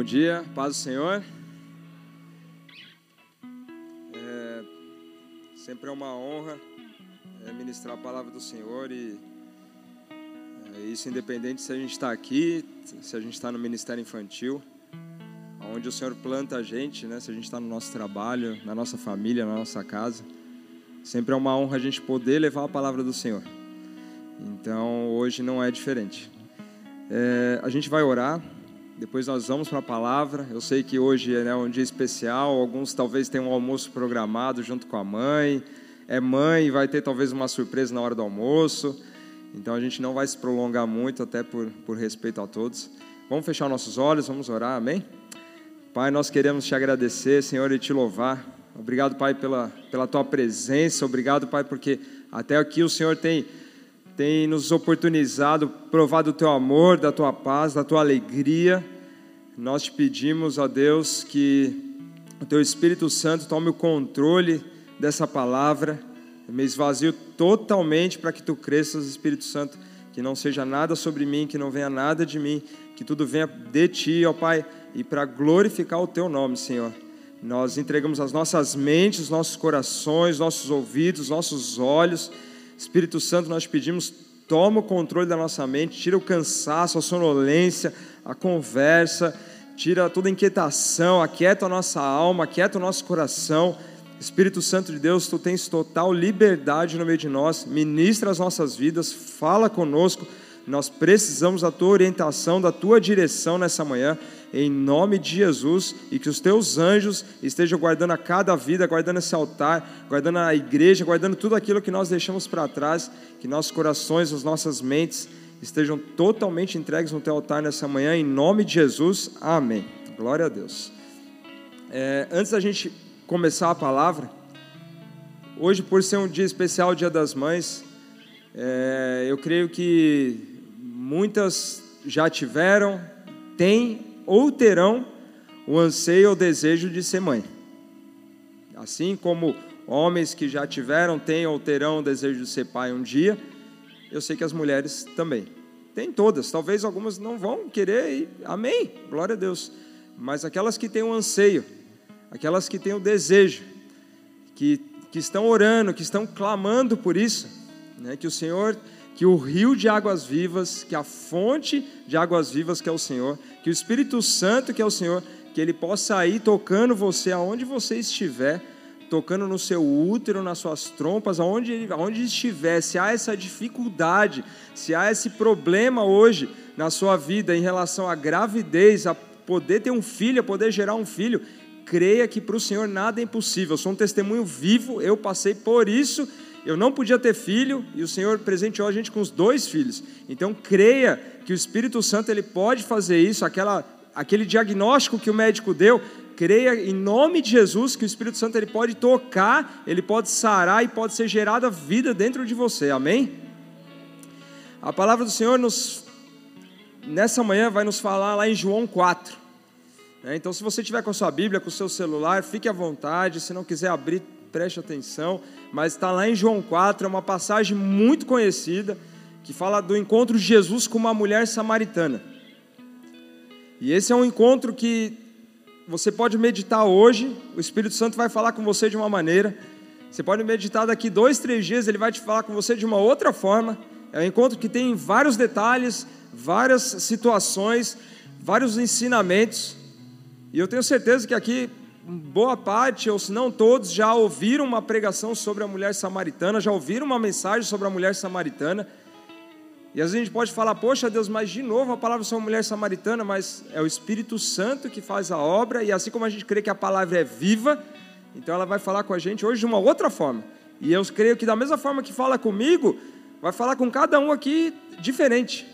Bom dia, paz do Senhor. É, sempre é uma honra é, ministrar a palavra do Senhor e é, isso independente se a gente está aqui, se a gente está no ministério infantil, onde o Senhor planta a gente, né? Se a gente está no nosso trabalho, na nossa família, na nossa casa, sempre é uma honra a gente poder levar a palavra do Senhor. Então hoje não é diferente. É, a gente vai orar, depois nós vamos para a palavra. Eu sei que hoje é né, um dia especial, alguns talvez tenham um almoço programado junto com a mãe. É mãe vai ter talvez uma surpresa na hora do almoço. Então a gente não vai se prolongar muito, até por, por respeito a todos. Vamos fechar nossos olhos, vamos orar, amém? Pai, nós queremos te agradecer, Senhor, e te louvar. Obrigado, Pai, pela, pela tua presença. Obrigado, Pai, porque até aqui o Senhor tem tem nos oportunizado, provado o teu amor, da tua paz, da tua alegria. Nós te pedimos, ó Deus, que o teu Espírito Santo tome o controle dessa palavra. Me esvazio totalmente para que tu cresças, Espírito Santo, que não seja nada sobre mim, que não venha nada de mim, que tudo venha de ti, ó Pai, e para glorificar o teu nome, Senhor. Nós entregamos as nossas mentes, nossos corações, nossos ouvidos, nossos olhos, Espírito Santo, nós pedimos, toma o controle da nossa mente, tira o cansaço, a sonolência, a conversa, tira toda inquietação, aquieta a nossa alma, aquieta o nosso coração. Espírito Santo de Deus, tu tens total liberdade no meio de nós, ministra as nossas vidas, fala conosco. Nós precisamos da tua orientação, da tua direção nessa manhã em nome de Jesus, e que os teus anjos estejam guardando a cada vida, guardando esse altar, guardando a igreja, guardando tudo aquilo que nós deixamos para trás, que nossos corações, as nossas mentes estejam totalmente entregues no teu altar nessa manhã, em nome de Jesus, amém. Glória a Deus. É, antes da gente começar a palavra, hoje, por ser um dia especial, Dia das Mães, é, eu creio que muitas já tiveram, têm ou terão o anseio ou desejo de ser mãe. Assim como homens que já tiveram, têm ou terão o desejo de ser pai um dia, eu sei que as mulheres também. Tem todas, talvez algumas não vão querer, e, amém, glória a Deus. Mas aquelas que têm o anseio, aquelas que têm o desejo, que, que estão orando, que estão clamando por isso, né, que o Senhor que o rio de águas vivas, que a fonte de águas vivas que é o Senhor, que o Espírito Santo que é o Senhor, que ele possa ir tocando você aonde você estiver, tocando no seu útero, nas suas trompas, aonde, aonde estiver, se há essa dificuldade, se há esse problema hoje na sua vida em relação à gravidez, a poder ter um filho, a poder gerar um filho, creia que para o Senhor nada é impossível. Eu sou um testemunho vivo, eu passei por isso eu não podia ter filho e o Senhor presenteou a gente com os dois filhos. Então creia que o Espírito Santo ele pode fazer isso, aquela, aquele diagnóstico que o médico deu, creia em nome de Jesus que o Espírito Santo ele pode tocar, ele pode sarar e pode ser gerada vida dentro de você. Amém? A palavra do Senhor nos nessa manhã vai nos falar lá em João 4. Né? Então, se você tiver com a sua Bíblia, com o seu celular, fique à vontade. Se não quiser abrir, preste atenção mas está lá em João 4, é uma passagem muito conhecida, que fala do encontro de Jesus com uma mulher samaritana. E esse é um encontro que você pode meditar hoje, o Espírito Santo vai falar com você de uma maneira, você pode meditar daqui dois, três dias, ele vai te falar com você de uma outra forma. É um encontro que tem vários detalhes, várias situações, vários ensinamentos. E eu tenho certeza que aqui boa parte, ou se não todos, já ouviram uma pregação sobre a mulher samaritana, já ouviram uma mensagem sobre a mulher samaritana. E às vezes a gente pode falar, poxa Deus, mas de novo a palavra sobre a mulher samaritana, mas é o Espírito Santo que faz a obra, e assim como a gente crê que a palavra é viva, então ela vai falar com a gente hoje de uma outra forma. E eu creio que da mesma forma que fala comigo, vai falar com cada um aqui diferente.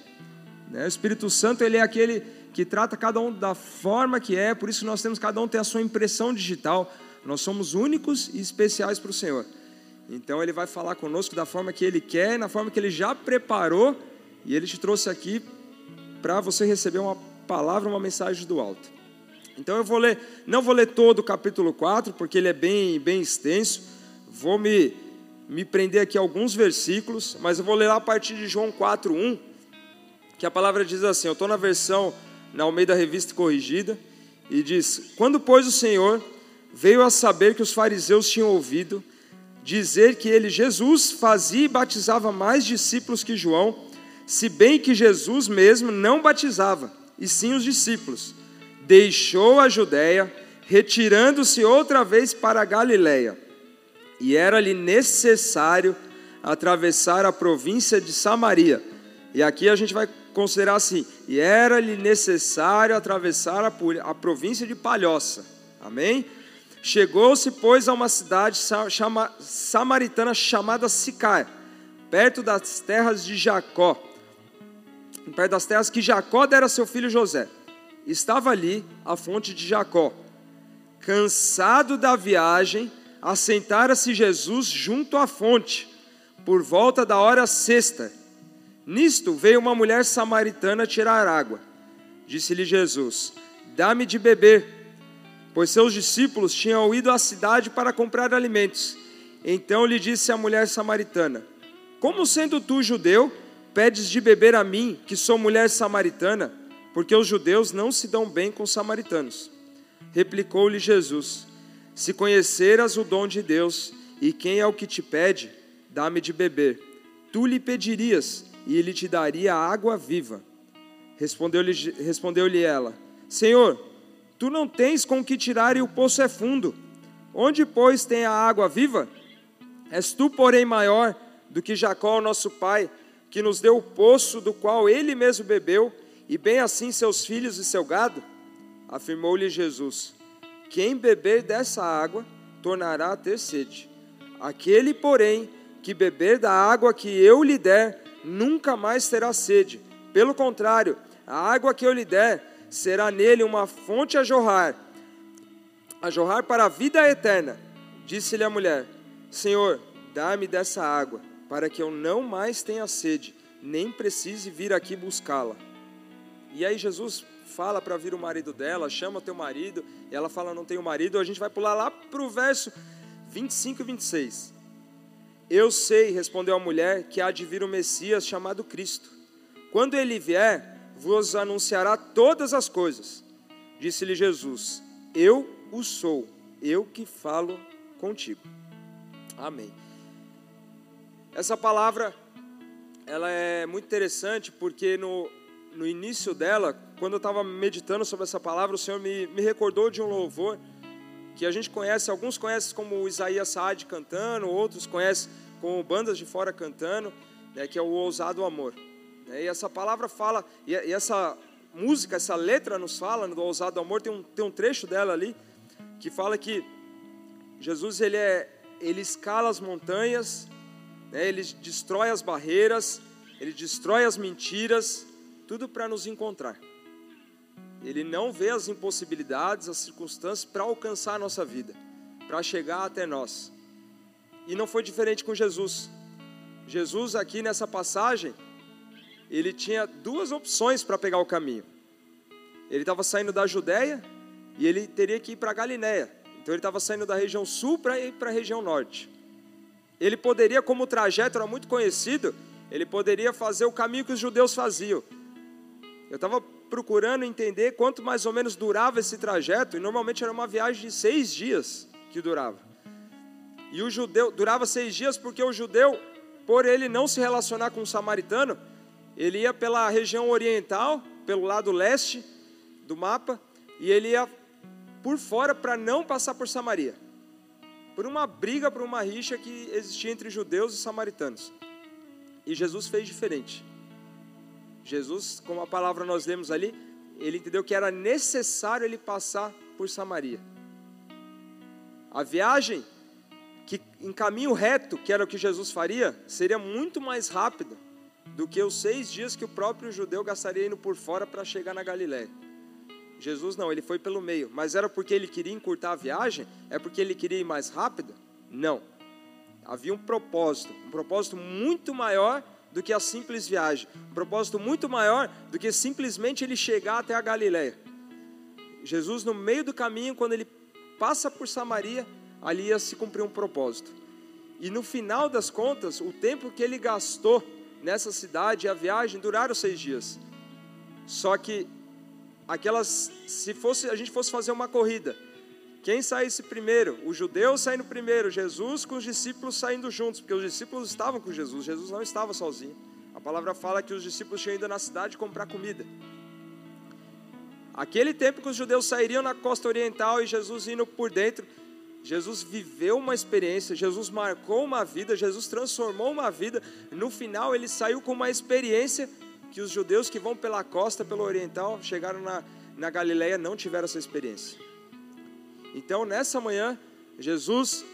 Né? O Espírito Santo, ele é aquele que trata cada um da forma que é, por isso nós temos cada um ter a sua impressão digital. Nós somos únicos e especiais para o Senhor. Então ele vai falar conosco da forma que ele quer, na forma que ele já preparou, e ele te trouxe aqui para você receber uma palavra, uma mensagem do alto. Então eu vou ler, não vou ler todo o capítulo 4, porque ele é bem, bem extenso. Vou me, me prender aqui a alguns versículos, mas eu vou ler lá a partir de João 4:1, que a palavra diz assim, eu estou na versão na Almeida Revista Corrigida, E diz: Quando, pois, o Senhor veio a saber que os fariseus tinham ouvido dizer que ele, Jesus, fazia e batizava mais discípulos que João, se bem que Jesus mesmo não batizava, e sim os discípulos, deixou a Judéia, retirando-se outra vez para a Galiléia. E era-lhe necessário atravessar a província de Samaria. E aqui a gente vai considerar assim: e era-lhe necessário atravessar a, província de Palhoça. Amém? Chegou-se, pois, a uma cidade chama, samaritana chamada Sicar, perto das terras de Jacó, perto das terras que Jacó dera seu filho José. Estava ali a fonte de Jacó. Cansado da viagem, assentara-se Jesus junto à fonte, por volta da hora sexta. Nisto veio uma mulher samaritana tirar água. Disse-lhe Jesus: Dá-me de beber pois seus discípulos tinham ido à cidade para comprar alimentos. Então lhe disse a mulher samaritana: Como sendo tu judeu, pedes de beber a mim, que sou mulher samaritana? Porque os judeus não se dão bem com os samaritanos. Replicou-lhe Jesus: Se conheceras o dom de Deus, e quem é o que te pede, dá-me de beber. Tu lhe pedirias, e ele te daria água viva. Respondeu-lhe respondeu ela: Senhor, Tu não tens com que tirar e o poço é fundo. Onde, pois, tem a água viva? És tu, porém, maior do que Jacó, nosso pai, que nos deu o poço do qual ele mesmo bebeu, e bem assim seus filhos e seu gado? Afirmou-lhe Jesus: Quem beber dessa água tornará a ter sede. Aquele, porém, que beber da água que eu lhe der, nunca mais terá sede. Pelo contrário, a água que eu lhe der será nele uma fonte a jorrar, a jorrar para a vida eterna. Disse-lhe a mulher: Senhor, dá-me dessa água, para que eu não mais tenha sede, nem precise vir aqui buscá-la. E aí Jesus fala para vir o marido dela, chama teu marido, e ela fala: Não tenho marido. A gente vai pular lá para o verso 25 e 26. Eu sei, respondeu a mulher, que há de vir o Messias chamado Cristo. Quando ele vier, vos anunciará todas as coisas. Disse-lhe Jesus: Eu o sou, eu que falo contigo. Amém. Essa palavra ela é muito interessante porque no, no início dela, quando eu estava meditando sobre essa palavra, o Senhor me, me recordou de um louvor que a gente conhece, alguns conhecem como Isaías Saad cantando, outros conhecem como bandas de fora cantando, né, que é o Ousado Amor. É, e essa palavra fala, e essa música, essa letra nos fala do ousado amor, tem um, tem um trecho dela ali, que fala que Jesus ele, é, ele escala as montanhas, né, ele destrói as barreiras, ele destrói as mentiras, tudo para nos encontrar. Ele não vê as impossibilidades, as circunstâncias para alcançar a nossa vida, para chegar até nós. E não foi diferente com Jesus. Jesus, aqui nessa passagem, ele tinha duas opções para pegar o caminho. Ele estava saindo da Judéia e ele teria que ir para Galiléia. Então ele estava saindo da região sul para ir para a região norte. Ele poderia, como o trajeto era muito conhecido, ele poderia fazer o caminho que os judeus faziam. Eu estava procurando entender quanto mais ou menos durava esse trajeto, e normalmente era uma viagem de seis dias que durava. E o judeu durava seis dias porque o judeu, por ele não se relacionar com o samaritano, ele ia pela região oriental, pelo lado leste do mapa, e ele ia por fora para não passar por Samaria. Por uma briga, por uma rixa que existia entre judeus e samaritanos. E Jesus fez diferente. Jesus, como a palavra nós lemos ali, ele entendeu que era necessário ele passar por Samaria. A viagem que em caminho reto, que era o que Jesus faria, seria muito mais rápida do que os seis dias que o próprio judeu gastaria indo por fora para chegar na Galiléia. Jesus não, ele foi pelo meio. Mas era porque ele queria encurtar a viagem? É porque ele queria ir mais rápido? Não. Havia um propósito, um propósito muito maior do que a simples viagem, um propósito muito maior do que simplesmente ele chegar até a Galiléia. Jesus, no meio do caminho, quando ele passa por Samaria, ali ia se cumprir um propósito. E no final das contas, o tempo que ele gastou nessa cidade, a viagem duraram seis dias. Só que aquelas, se fosse a gente fosse fazer uma corrida, quem saísse primeiro? O judeu saindo primeiro, Jesus com os discípulos saindo juntos, porque os discípulos estavam com Jesus, Jesus não estava sozinho. A palavra fala que os discípulos tinham ido na cidade comprar comida. Aquele tempo que os judeus sairiam na costa oriental e Jesus indo por dentro, Jesus viveu uma experiência, Jesus marcou uma vida, Jesus transformou uma vida. No final, ele saiu com uma experiência que os judeus que vão pela costa, pelo oriental, chegaram na, na Galileia, não tiveram essa experiência. Então, nessa manhã, Jesus,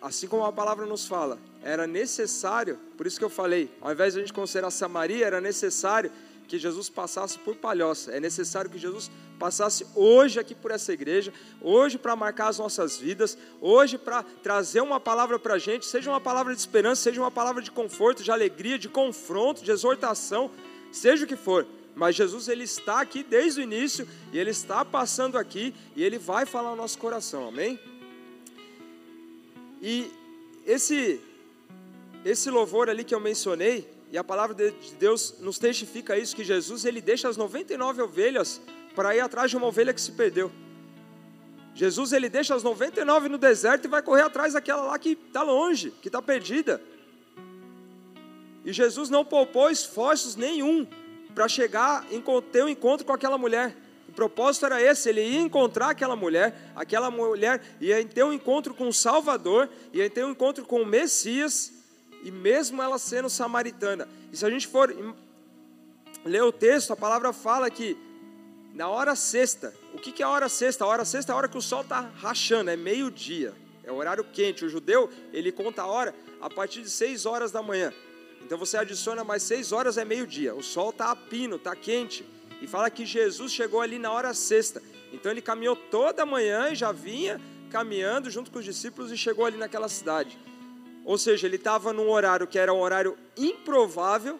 assim como a palavra nos fala, era necessário, por isso que eu falei, ao invés de a gente considerar Samaria, era necessário que Jesus passasse por Palhoça. É necessário que Jesus passasse hoje aqui por essa igreja, hoje para marcar as nossas vidas, hoje para trazer uma palavra para a gente, seja uma palavra de esperança, seja uma palavra de conforto, de alegria, de confronto, de exortação, seja o que for. Mas Jesus ele está aqui desde o início e ele está passando aqui e ele vai falar ao nosso coração. Amém? E esse esse louvor ali que eu mencionei, e a palavra de Deus nos testifica isso que Jesus ele deixa as 99 ovelhas para ir atrás de uma ovelha que se perdeu. Jesus ele deixa as 99 no deserto e vai correr atrás daquela lá que está longe, que está perdida. E Jesus não poupou esforços nenhum para chegar em ter um encontro com aquela mulher. O propósito era esse: ele ia encontrar aquela mulher, aquela mulher ia ter um encontro com o Salvador, ia ter um encontro com o Messias, e mesmo ela sendo samaritana. E se a gente for ler o texto, a palavra fala que na hora sexta, o que é a hora sexta? A hora sexta é a hora que o sol está rachando, é meio-dia, é horário quente. O judeu, ele conta a hora a partir de seis horas da manhã. Então você adiciona mais seis horas, é meio-dia. O sol está a pino, está quente. E fala que Jesus chegou ali na hora sexta. Então ele caminhou toda a manhã e já vinha caminhando junto com os discípulos e chegou ali naquela cidade. Ou seja, ele estava num horário que era um horário improvável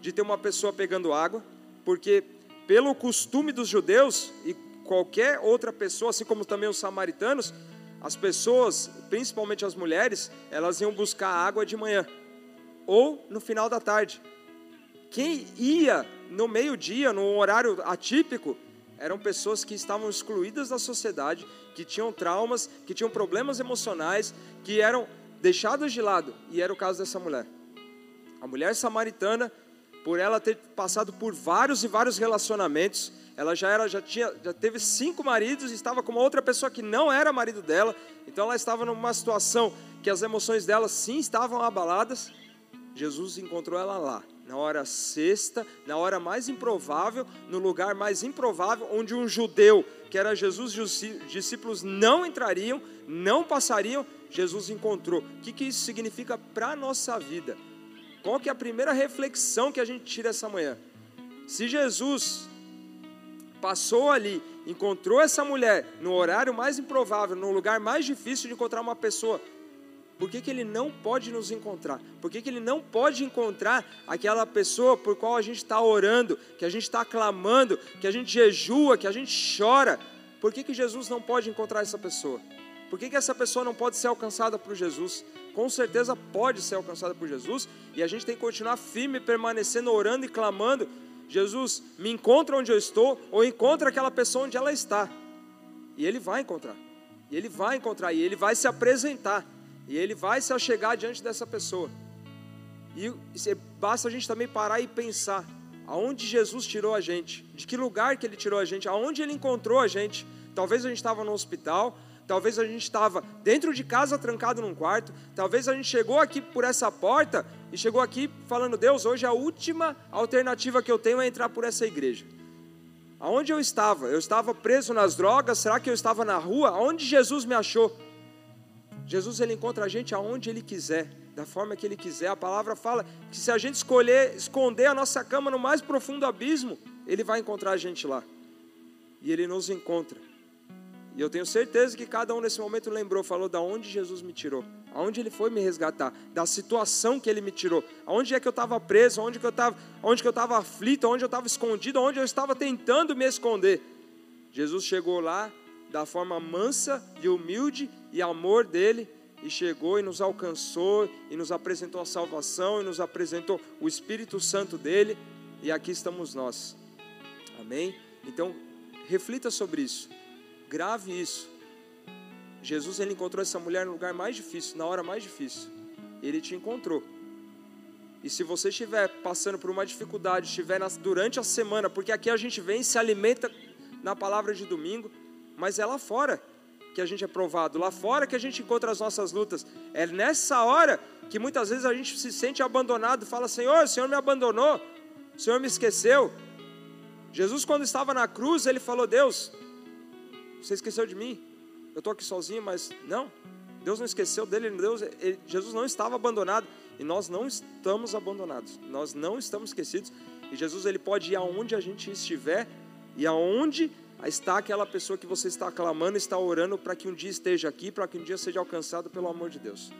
de ter uma pessoa pegando água, porque pelo costume dos judeus e qualquer outra pessoa, assim como também os samaritanos, as pessoas, principalmente as mulheres, elas iam buscar água de manhã ou no final da tarde. Quem ia no meio-dia, no horário atípico, eram pessoas que estavam excluídas da sociedade, que tinham traumas, que tinham problemas emocionais, que eram deixadas de lado. E era o caso dessa mulher. A mulher samaritana, por ela ter passado por vários e vários relacionamentos, ela já era, já tinha, já teve cinco maridos e estava com uma outra pessoa que não era marido dela. Então ela estava numa situação que as emoções dela sim estavam abaladas. Jesus encontrou ela lá, na hora sexta, na hora mais improvável, no lugar mais improvável, onde um judeu, que era Jesus os discípulos, não entrariam, não passariam, Jesus encontrou. O que, que isso significa para a nossa vida? Qual que é a primeira reflexão que a gente tira essa manhã? Se Jesus passou ali, encontrou essa mulher no horário mais improvável, no lugar mais difícil de encontrar uma pessoa, por que, que ele não pode nos encontrar? Por que, que ele não pode encontrar aquela pessoa por qual a gente está orando, que a gente está clamando, que a gente jejua, que a gente chora? Por que, que Jesus não pode encontrar essa pessoa? Por que, que essa pessoa não pode ser alcançada por Jesus? Com certeza pode ser alcançada por Jesus e a gente tem que continuar firme, permanecendo, orando e clamando. Jesus, me encontra onde eu estou ou encontra aquela pessoa onde ela está. E ele vai encontrar. E ele vai encontrar e ele vai se apresentar. E ele vai se achegar diante dessa pessoa. E basta a gente também parar e pensar aonde Jesus tirou a gente, de que lugar que ele tirou a gente, aonde ele encontrou a gente. Talvez a gente estava no hospital, talvez a gente estava dentro de casa trancado num quarto, talvez a gente chegou aqui por essa porta e chegou aqui falando: Deus, hoje a última alternativa que eu tenho é entrar por essa igreja. Aonde eu estava? Eu estava preso nas drogas? Será que eu estava na rua? Aonde Jesus me achou? Jesus ele encontra a gente aonde ele quiser, da forma que ele quiser. A palavra fala que se a gente escolher esconder a nossa cama no mais profundo abismo, ele vai encontrar a gente lá. E ele nos encontra. E eu tenho certeza que cada um nesse momento lembrou, falou da onde Jesus me tirou, aonde ele foi me resgatar, da situação que ele me tirou, aonde é que eu estava preso, aonde que eu estava, onde que eu estava aflito, onde eu estava escondido, onde eu estava tentando me esconder. Jesus chegou lá da forma mansa e humilde e amor dele e chegou e nos alcançou e nos apresentou a salvação e nos apresentou o Espírito Santo dele e aqui estamos nós. Amém? Então, reflita sobre isso. Grave isso. Jesus ele encontrou essa mulher no lugar mais difícil, na hora mais difícil. Ele te encontrou. E se você estiver passando por uma dificuldade, estiver durante a semana, porque aqui a gente vem e se alimenta na palavra de domingo, mas é lá fora que a gente é provado, lá fora que a gente encontra as nossas lutas. É nessa hora que muitas vezes a gente se sente abandonado, fala: Senhor, o Senhor me abandonou, o Senhor me esqueceu. Jesus, quando estava na cruz, ele falou: Deus, você esqueceu de mim, eu estou aqui sozinho, mas não, Deus não esqueceu dele, Deus, ele, Jesus não estava abandonado e nós não estamos abandonados, nós não estamos esquecidos. E Jesus ele pode ir aonde a gente estiver e aonde está aquela pessoa que você está clamando, está orando para que um dia esteja aqui, para que um dia seja alcançado pelo amor de Deus.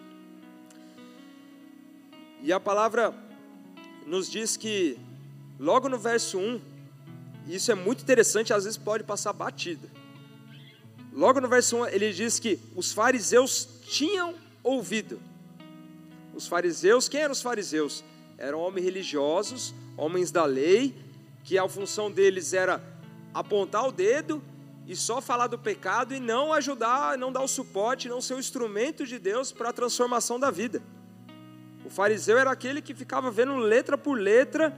E a palavra nos diz que, logo no verso 1, e isso é muito interessante, às vezes pode passar batida. Logo no verso 1, ele diz que os fariseus tinham ouvido. Os fariseus, quem eram os fariseus? Eram homens religiosos, homens da lei, que a função deles era apontar o dedo e só falar do pecado e não ajudar, não dar o suporte, não ser o instrumento de Deus para a transformação da vida. O fariseu era aquele que ficava vendo letra por letra,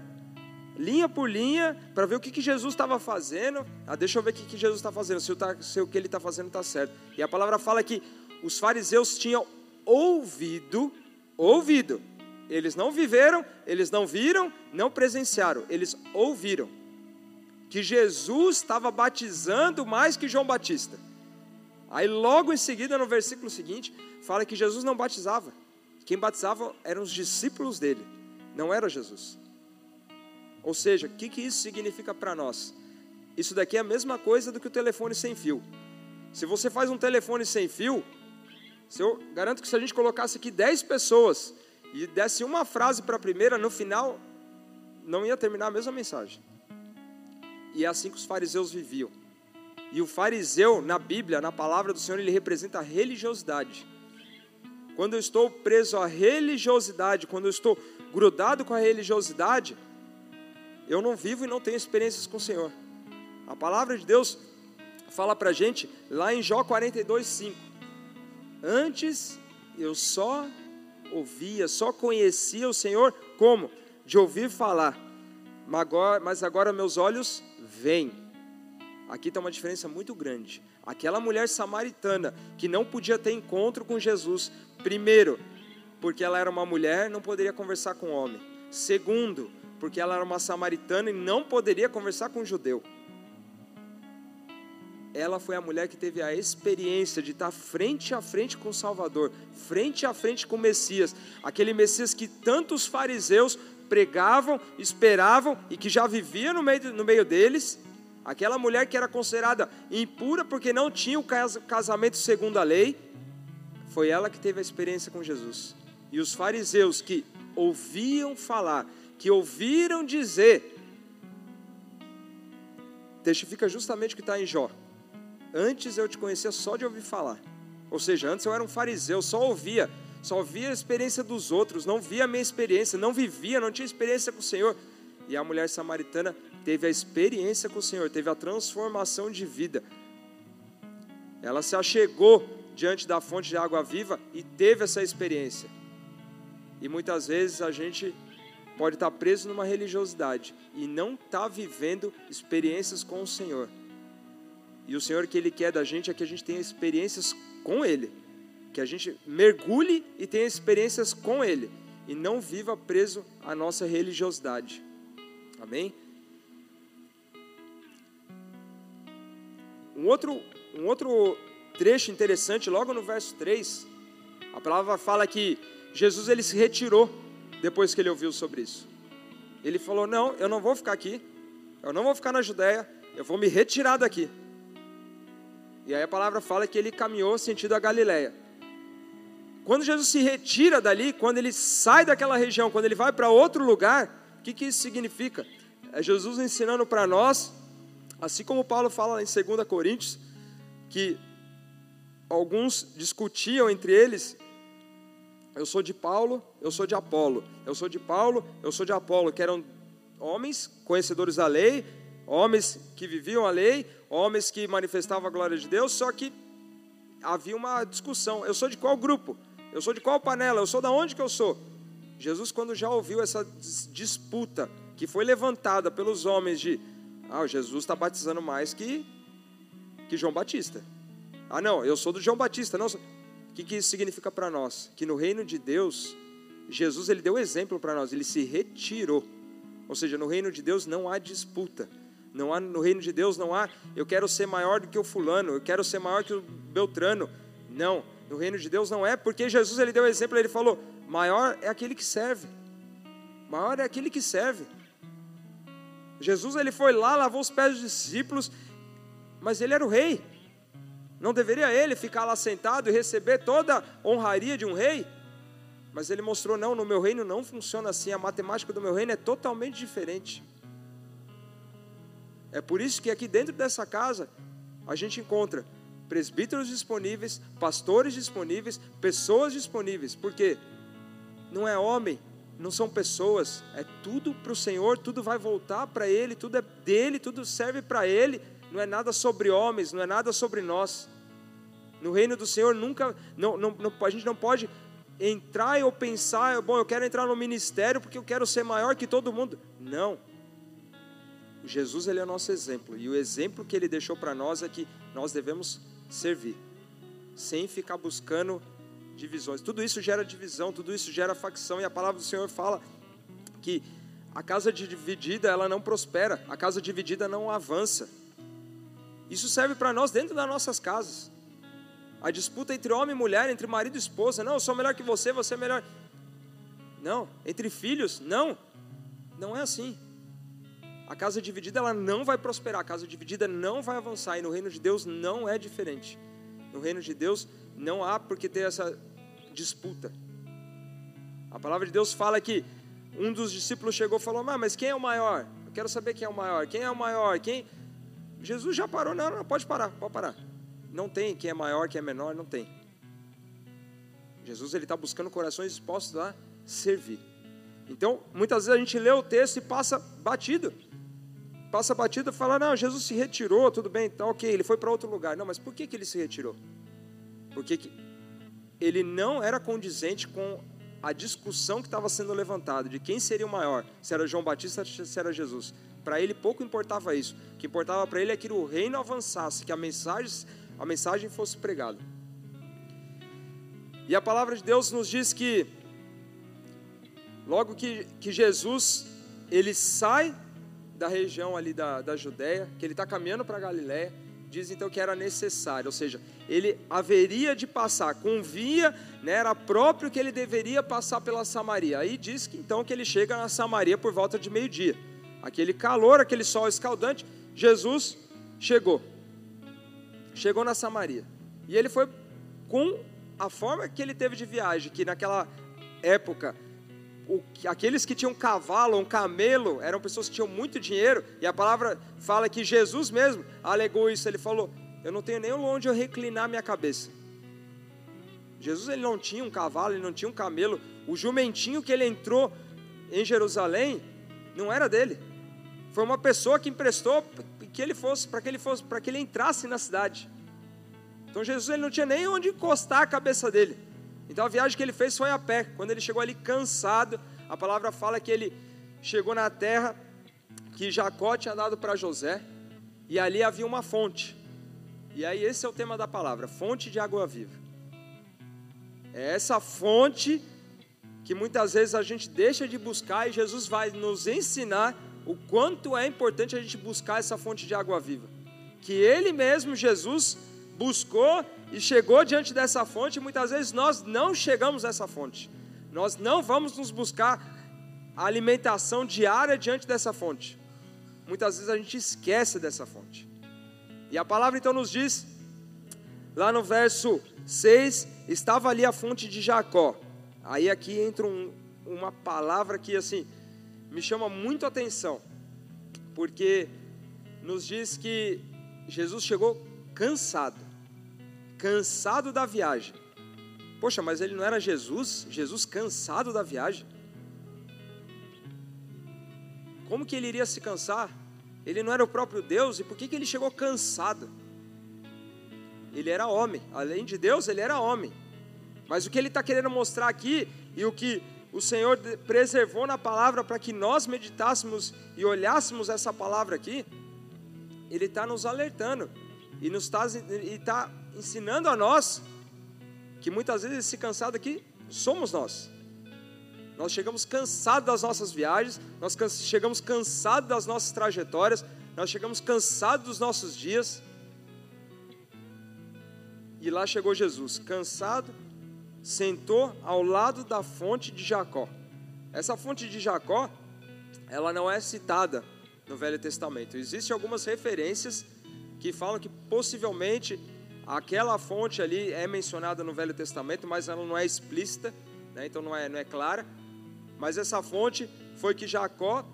linha por linha, para ver o que, que Jesus estava fazendo. Ah, deixa eu ver o que, que Jesus está fazendo, se o, tá, se o que ele está fazendo está certo. E a palavra fala que os fariseus tinham ouvido, ouvido. Eles não viveram, eles não viram, não presenciaram, eles ouviram que Jesus estava batizando mais que João Batista. Aí logo em seguida, no versículo seguinte, fala que Jesus não batizava. Quem batizava eram os discípulos dele, não era Jesus. Ou seja, o que, que isso significa para nós? Isso daqui é a mesma coisa do que o telefone sem fio. Se você faz um telefone sem fio, eu garanto que se a gente colocasse aqui 10 pessoas e desse uma frase para a primeira, no final não ia terminar a mesma mensagem. E é assim que os fariseus viviam. E o fariseu, na Bíblia, na palavra do Senhor, ele representa a religiosidade. Quando eu estou preso à religiosidade, quando eu estou grudado com a religiosidade, eu não vivo e não tenho experiências com o Senhor. A palavra de Deus fala para a gente lá em Jó 42, 5. Antes eu só ouvia, só conhecia o Senhor como? De ouvir falar. Mas agora meus olhos vem. Aqui está uma diferença muito grande. Aquela mulher samaritana que não podia ter encontro com Jesus, primeiro, porque ela era uma mulher, não poderia conversar com homem. Segundo, porque ela era uma samaritana e não poderia conversar com um judeu. Ela foi a mulher que teve a experiência de estar frente a frente com o Salvador, frente a frente com o Messias, aquele Messias que tantos fariseus pregavam, esperavam e que já vivia no meio, no meio deles. Aquela mulher que era considerada impura porque não tinha o casamento segundo a lei, foi ela que teve a experiência com Jesus. E os fariseus que ouviam falar, que ouviram dizer, testifica justamente o que está em Jó. Antes eu te conhecia só de ouvir falar. Ou seja, antes eu era um fariseu, só ouvia só via a experiência dos outros, não via a minha experiência, não vivia, não tinha experiência com o Senhor. E a mulher samaritana teve a experiência com o Senhor, teve a transformação de vida. Ela se achegou diante da fonte de água viva e teve essa experiência. E muitas vezes a gente pode estar preso numa religiosidade e não está vivendo experiências com o Senhor. E o Senhor que Ele quer da gente é que a gente tenha experiências com Ele que a gente mergulhe e tenha experiências com Ele e não viva preso à nossa religiosidade. Amém? Um outro, um outro trecho interessante, logo no verso 3, a palavra fala que Jesus ele se retirou depois que ele ouviu sobre isso. Ele falou: Não, eu não vou ficar aqui, eu não vou ficar na Judéia, eu vou me retirar daqui. E aí a palavra fala que ele caminhou sentido a Galiléia. Quando Jesus se retira dali, quando ele sai daquela região, quando ele vai para outro lugar, o que, que isso significa? É Jesus ensinando para nós, assim como Paulo fala em 2 Coríntios, que alguns discutiam entre eles, eu sou de Paulo, eu sou de Apolo, eu sou de Paulo, eu sou de Apolo, que eram homens conhecedores da lei, homens que viviam a lei, homens que manifestavam a glória de Deus, só que havia uma discussão. Eu sou de qual grupo? Eu sou de qual panela? Eu sou da onde que eu sou? Jesus, quando já ouviu essa disputa que foi levantada pelos homens de ah, Jesus está batizando mais que, que João Batista. Ah, não, eu sou do João Batista. Não, o que, que isso significa para nós? Que no reino de Deus, Jesus ele deu exemplo para nós, ele se retirou. Ou seja, no reino de Deus não há disputa. Não há, no reino de Deus não há, eu quero ser maior do que o fulano, eu quero ser maior que o Beltrano. Não, no reino de Deus não é, porque Jesus ele deu exemplo, ele falou: maior é aquele que serve. Maior é aquele que serve. Jesus ele foi lá, lavou os pés dos discípulos, mas ele era o rei. Não deveria ele ficar lá sentado e receber toda a honraria de um rei? Mas ele mostrou: não, no meu reino não funciona assim, a matemática do meu reino é totalmente diferente. É por isso que aqui dentro dessa casa a gente encontra presbíteros disponíveis, pastores disponíveis, pessoas disponíveis, porque não é homem, não são pessoas, é tudo para o Senhor, tudo vai voltar para Ele, tudo é dele, tudo serve para Ele, não é nada sobre homens, não é nada sobre nós. No reino do Senhor nunca, não, não, não, a gente não pode entrar ou pensar, bom, eu quero entrar no ministério porque eu quero ser maior que todo mundo. Não. Jesus ele é o nosso exemplo e o exemplo que ele deixou para nós é que nós devemos servir, sem ficar buscando divisões. Tudo isso gera divisão, tudo isso gera facção e a palavra do Senhor fala que a casa dividida ela não prospera, a casa dividida não avança. Isso serve para nós dentro das nossas casas. A disputa entre homem e mulher, entre marido e esposa, não, eu sou melhor que você, você é melhor. Não, entre filhos, não. Não é assim. A casa dividida ela não vai prosperar, a casa dividida não vai avançar e no reino de Deus não é diferente. No reino de Deus não há por que ter essa disputa. A palavra de Deus fala que um dos discípulos chegou e falou: Mas quem é o maior? Eu quero saber quem é o maior. Quem é o maior? Quem? Jesus já parou. Não, não, pode parar, pode parar. Não tem quem é maior, quem é menor, não tem. Jesus ele está buscando corações dispostos a servir. Então, muitas vezes a gente lê o texto e passa batido. Passa batido e fala, não, Jesus se retirou, tudo bem, então ok, ele foi para outro lugar. Não, mas por que, que ele se retirou? Porque que ele não era condizente com a discussão que estava sendo levantada de quem seria o maior, se era João Batista ou se era Jesus. Para ele pouco importava isso. O que importava para ele é que o reino avançasse, que a mensagem a mensagem fosse pregada. E a palavra de Deus nos diz que, logo que, que Jesus ele sai da região ali da, da Judéia, que ele está caminhando para Galiléia, diz então que era necessário, ou seja, ele haveria de passar, convia, né, era próprio que ele deveria passar pela Samaria. Aí diz que então que ele chega na Samaria por volta de meio-dia. Aquele calor, aquele sol escaldante, Jesus chegou chegou na Samaria. E ele foi com a forma que ele teve de viagem, que naquela época, o, aqueles que tinham cavalo, um camelo, eram pessoas que tinham muito dinheiro, e a palavra fala que Jesus mesmo alegou isso, ele falou, eu não tenho nem onde eu reclinar minha cabeça. Jesus ele não tinha um cavalo, ele não tinha um camelo, o jumentinho que ele entrou em Jerusalém não era dele. Foi uma pessoa que emprestou que ele fosse, para que ele fosse, para que ele entrasse na cidade. Então Jesus ele não tinha nem onde encostar a cabeça dele. Então a viagem que ele fez foi a pé. Quando ele chegou ali cansado, a palavra fala que ele chegou na terra que Jacó tinha dado para José, e ali havia uma fonte. E aí esse é o tema da palavra, fonte de água viva. É essa fonte que muitas vezes a gente deixa de buscar e Jesus vai nos ensinar o quanto é importante a gente buscar essa fonte de água viva. Que Ele mesmo, Jesus, buscou e chegou diante dessa fonte, muitas vezes nós não chegamos a essa fonte. Nós não vamos nos buscar a alimentação diária diante dessa fonte. Muitas vezes a gente esquece dessa fonte. E a palavra então nos diz, lá no verso 6, estava ali a fonte de Jacó. Aí aqui entra um, uma palavra que assim, me chama muito a atenção, porque nos diz que Jesus chegou cansado, cansado da viagem. Poxa, mas ele não era Jesus? Jesus cansado da viagem? Como que ele iria se cansar? Ele não era o próprio Deus, e por que, que ele chegou cansado? Ele era homem, além de Deus, ele era homem. Mas o que ele está querendo mostrar aqui, e o que o Senhor preservou na palavra para que nós meditássemos e olhássemos essa palavra aqui, Ele está nos alertando e nos está tá ensinando a nós que muitas vezes esse cansado aqui somos nós. Nós chegamos cansados das nossas viagens, nós chegamos cansados das nossas trajetórias, nós chegamos cansados dos nossos dias. E lá chegou Jesus, cansado, sentou ao lado da fonte de Jacó. Essa fonte de Jacó, ela não é citada no Velho Testamento. Existem algumas referências que falam que possivelmente aquela fonte ali é mencionada no Velho Testamento, mas ela não é explícita, né? então não é, não é clara. Mas essa fonte foi que Jacó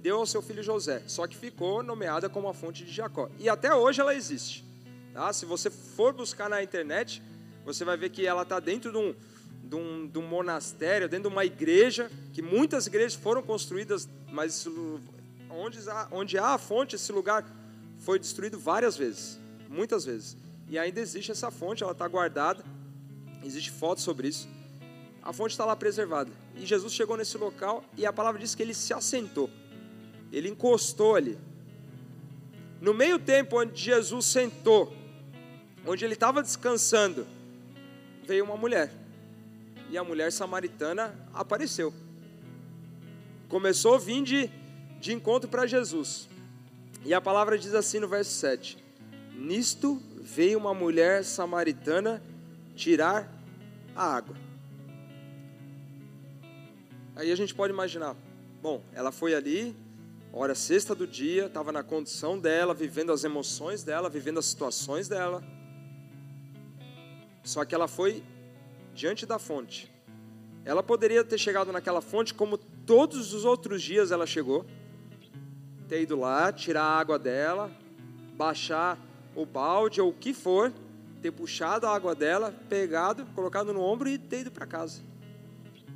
deu ao seu filho José, só que ficou nomeada como a fonte de Jacó. E até hoje ela existe. Tá? Se você for buscar na internet, você vai ver que ela está dentro de um, de, um, de um, monastério, dentro de uma igreja, que muitas igrejas foram construídas, mas onde há, onde há a fonte, esse lugar foi destruído várias vezes, muitas vezes. E ainda existe essa fonte, ela está guardada, existe foto sobre isso. A fonte está lá preservada. E Jesus chegou nesse local e a palavra diz que ele se assentou. Ele encostou ali. No meio tempo onde Jesus sentou, onde ele estava descansando, veio uma mulher. E a mulher samaritana apareceu. Começou a vir de, de encontro para Jesus. E a palavra diz assim no verso 7: Nisto veio uma mulher samaritana tirar a água. Aí a gente pode imaginar, bom, ela foi ali, hora sexta do dia, estava na condição dela, vivendo as emoções dela, vivendo as situações dela. Só que ela foi diante da fonte. Ela poderia ter chegado naquela fonte como todos os outros dias ela chegou, ter ido lá, tirar a água dela, baixar o balde ou o que for, ter puxado a água dela, pegado, colocado no ombro e ter ido para casa.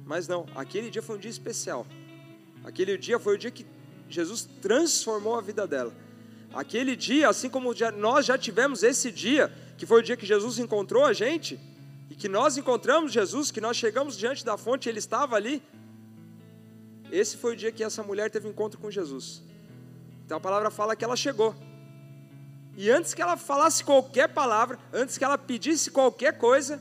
Mas não, aquele dia foi um dia especial. Aquele dia foi o dia que Jesus transformou a vida dela. Aquele dia, assim como nós já tivemos esse dia, que foi o dia que Jesus encontrou a gente, e que nós encontramos Jesus, que nós chegamos diante da fonte, ele estava ali. Esse foi o dia que essa mulher teve encontro com Jesus. Então a palavra fala que ela chegou. E antes que ela falasse qualquer palavra, antes que ela pedisse qualquer coisa,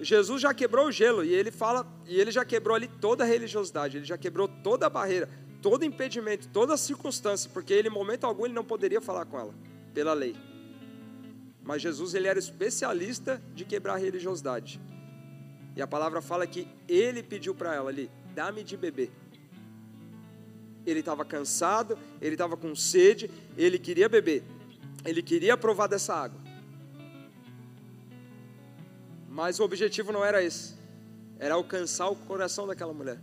Jesus já quebrou o gelo e ele fala, e ele já quebrou ali toda a religiosidade, ele já quebrou toda a barreira, todo impedimento, toda a circunstância, porque ele em momento algum ele não poderia falar com ela pela lei. Mas Jesus ele era especialista de quebrar a religiosidade. E a palavra fala que ele pediu para ela ali: "Dá-me de beber". Ele estava cansado, ele estava com sede, ele queria beber. Ele queria provar dessa água. Mas o objetivo não era esse. Era alcançar o coração daquela mulher.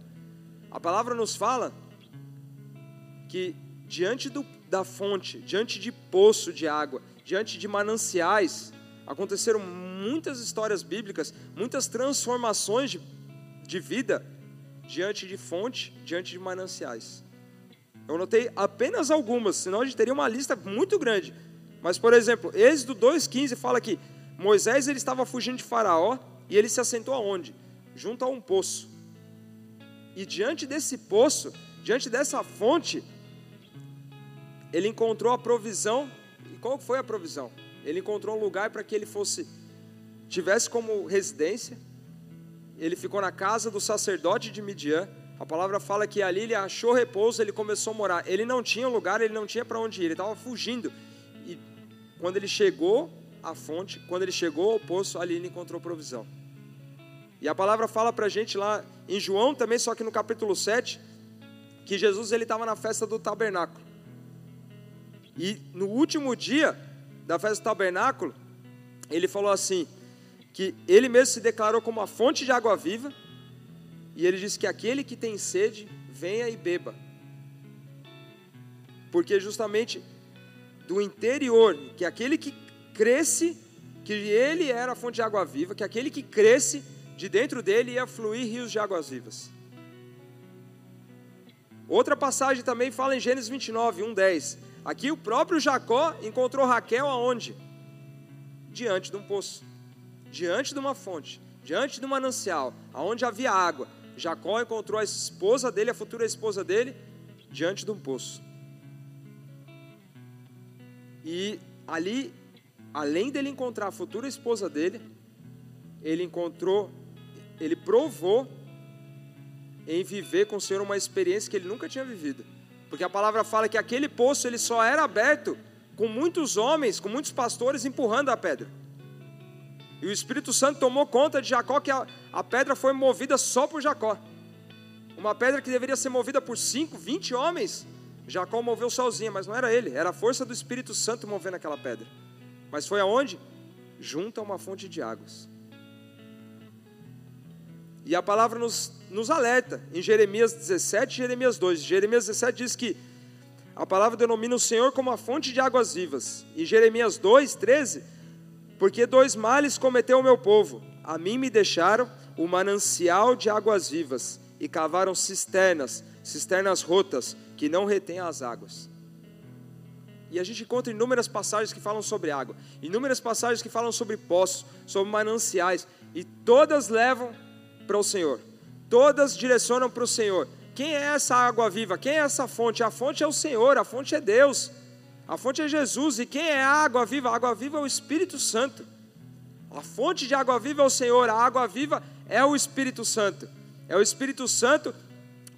A palavra nos fala que diante do, da fonte, diante de poço de água, diante de mananciais, aconteceram muitas histórias bíblicas, muitas transformações de, de vida diante de fonte, diante de mananciais. Eu notei apenas algumas, senão a gente teria uma lista muito grande mas, por exemplo, Êxodo 2,15 fala que Moisés ele estava fugindo de Faraó e ele se assentou aonde? Junto a um poço. E diante desse poço, diante dessa fonte, ele encontrou a provisão. E qual foi a provisão? Ele encontrou um lugar para que ele fosse tivesse como residência. Ele ficou na casa do sacerdote de Midian. A palavra fala que ali ele achou repouso, ele começou a morar. Ele não tinha lugar, ele não tinha para onde ir, ele estava fugindo. Quando ele chegou à fonte, quando ele chegou ao poço, ali ele encontrou provisão. E a palavra fala para a gente lá em João também, só que no capítulo 7, que Jesus ele estava na festa do tabernáculo. E no último dia da festa do tabernáculo, ele falou assim, que ele mesmo se declarou como a fonte de água viva, e ele disse que aquele que tem sede, venha e beba. Porque justamente do interior, que aquele que cresce, que ele era a fonte de água viva, que aquele que cresce, de dentro dele ia fluir rios de águas vivas. Outra passagem também fala em Gênesis 29, 1, 10. Aqui o próprio Jacó encontrou Raquel aonde? Diante de um poço, diante de uma fonte, diante de um manancial, aonde havia água. Jacó encontrou a esposa dele, a futura esposa dele, diante de um poço. E ali, além dele encontrar a futura esposa dele, ele encontrou, ele provou em viver com o Senhor uma experiência que ele nunca tinha vivido. Porque a palavra fala que aquele poço ele só era aberto com muitos homens, com muitos pastores empurrando a pedra. E o Espírito Santo tomou conta de Jacó que a, a pedra foi movida só por Jacó. Uma pedra que deveria ser movida por 5, 20 homens, Jacó moveu sozinho, mas não era ele, era a força do Espírito Santo movendo aquela pedra. Mas foi aonde? Junto a uma fonte de águas. E a palavra nos, nos alerta em Jeremias 17 e Jeremias 2. Jeremias 17 diz que a palavra denomina o Senhor como a fonte de águas vivas. E Jeremias 2, 13, porque dois males cometeu o meu povo. A mim me deixaram o manancial de águas vivas e cavaram cisternas, cisternas rotas, que não retêm as águas. E a gente encontra inúmeras passagens que falam sobre água, inúmeras passagens que falam sobre poços, sobre mananciais, e todas levam para o Senhor. Todas direcionam para o Senhor. Quem é essa água viva? Quem é essa fonte? A fonte é o Senhor, a fonte é Deus. A fonte é Jesus. E quem é a água viva? A água viva é o Espírito Santo. A fonte de água viva é o Senhor, a água viva é o Espírito Santo. É o Espírito Santo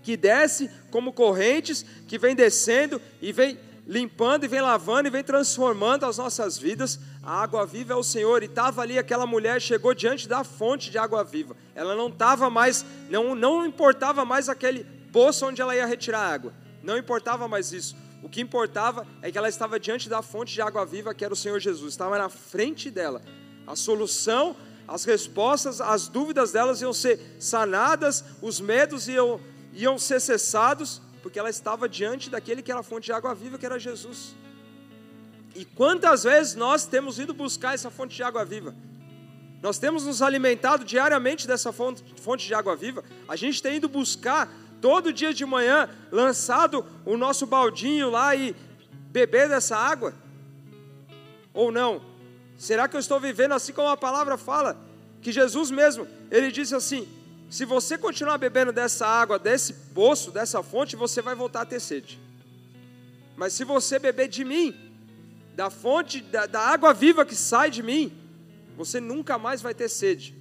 que desce como correntes, que vem descendo e vem limpando e vem lavando e vem transformando as nossas vidas. A água viva é o Senhor. E estava ali aquela mulher, chegou diante da fonte de água viva. Ela não estava mais, não, não importava mais aquele poço onde ela ia retirar água. Não importava mais isso. O que importava é que ela estava diante da fonte de água viva, que era o Senhor Jesus. Estava na frente dela. A solução, as respostas, as dúvidas delas iam ser sanadas, os medos iam, iam ser cessados porque ela estava diante daquele que era a fonte de água viva, que era Jesus. E quantas vezes nós temos ido buscar essa fonte de água viva? Nós temos nos alimentado diariamente dessa fonte, de água viva. A gente tem ido buscar todo dia de manhã, lançado o nosso baldinho lá e beber dessa água? Ou não? Será que eu estou vivendo assim como a palavra fala? Que Jesus mesmo, ele disse assim: se você continuar bebendo dessa água, desse poço, dessa fonte, você vai voltar a ter sede. Mas se você beber de mim, da fonte, da, da água viva que sai de mim, você nunca mais vai ter sede.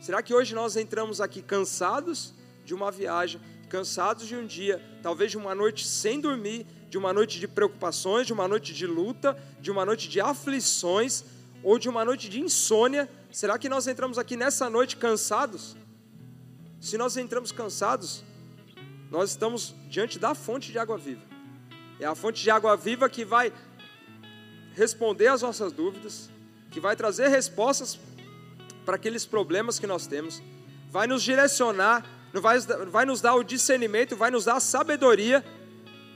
Será que hoje nós entramos aqui cansados de uma viagem, cansados de um dia, talvez de uma noite sem dormir, de uma noite de preocupações, de uma noite de luta, de uma noite de aflições, ou de uma noite de insônia, será que nós entramos aqui nessa noite cansados? Se nós entramos cansados, nós estamos diante da fonte de água viva. É a fonte de água viva que vai responder às nossas dúvidas, que vai trazer respostas para aqueles problemas que nós temos, vai nos direcionar, vai, vai nos dar o discernimento, vai nos dar a sabedoria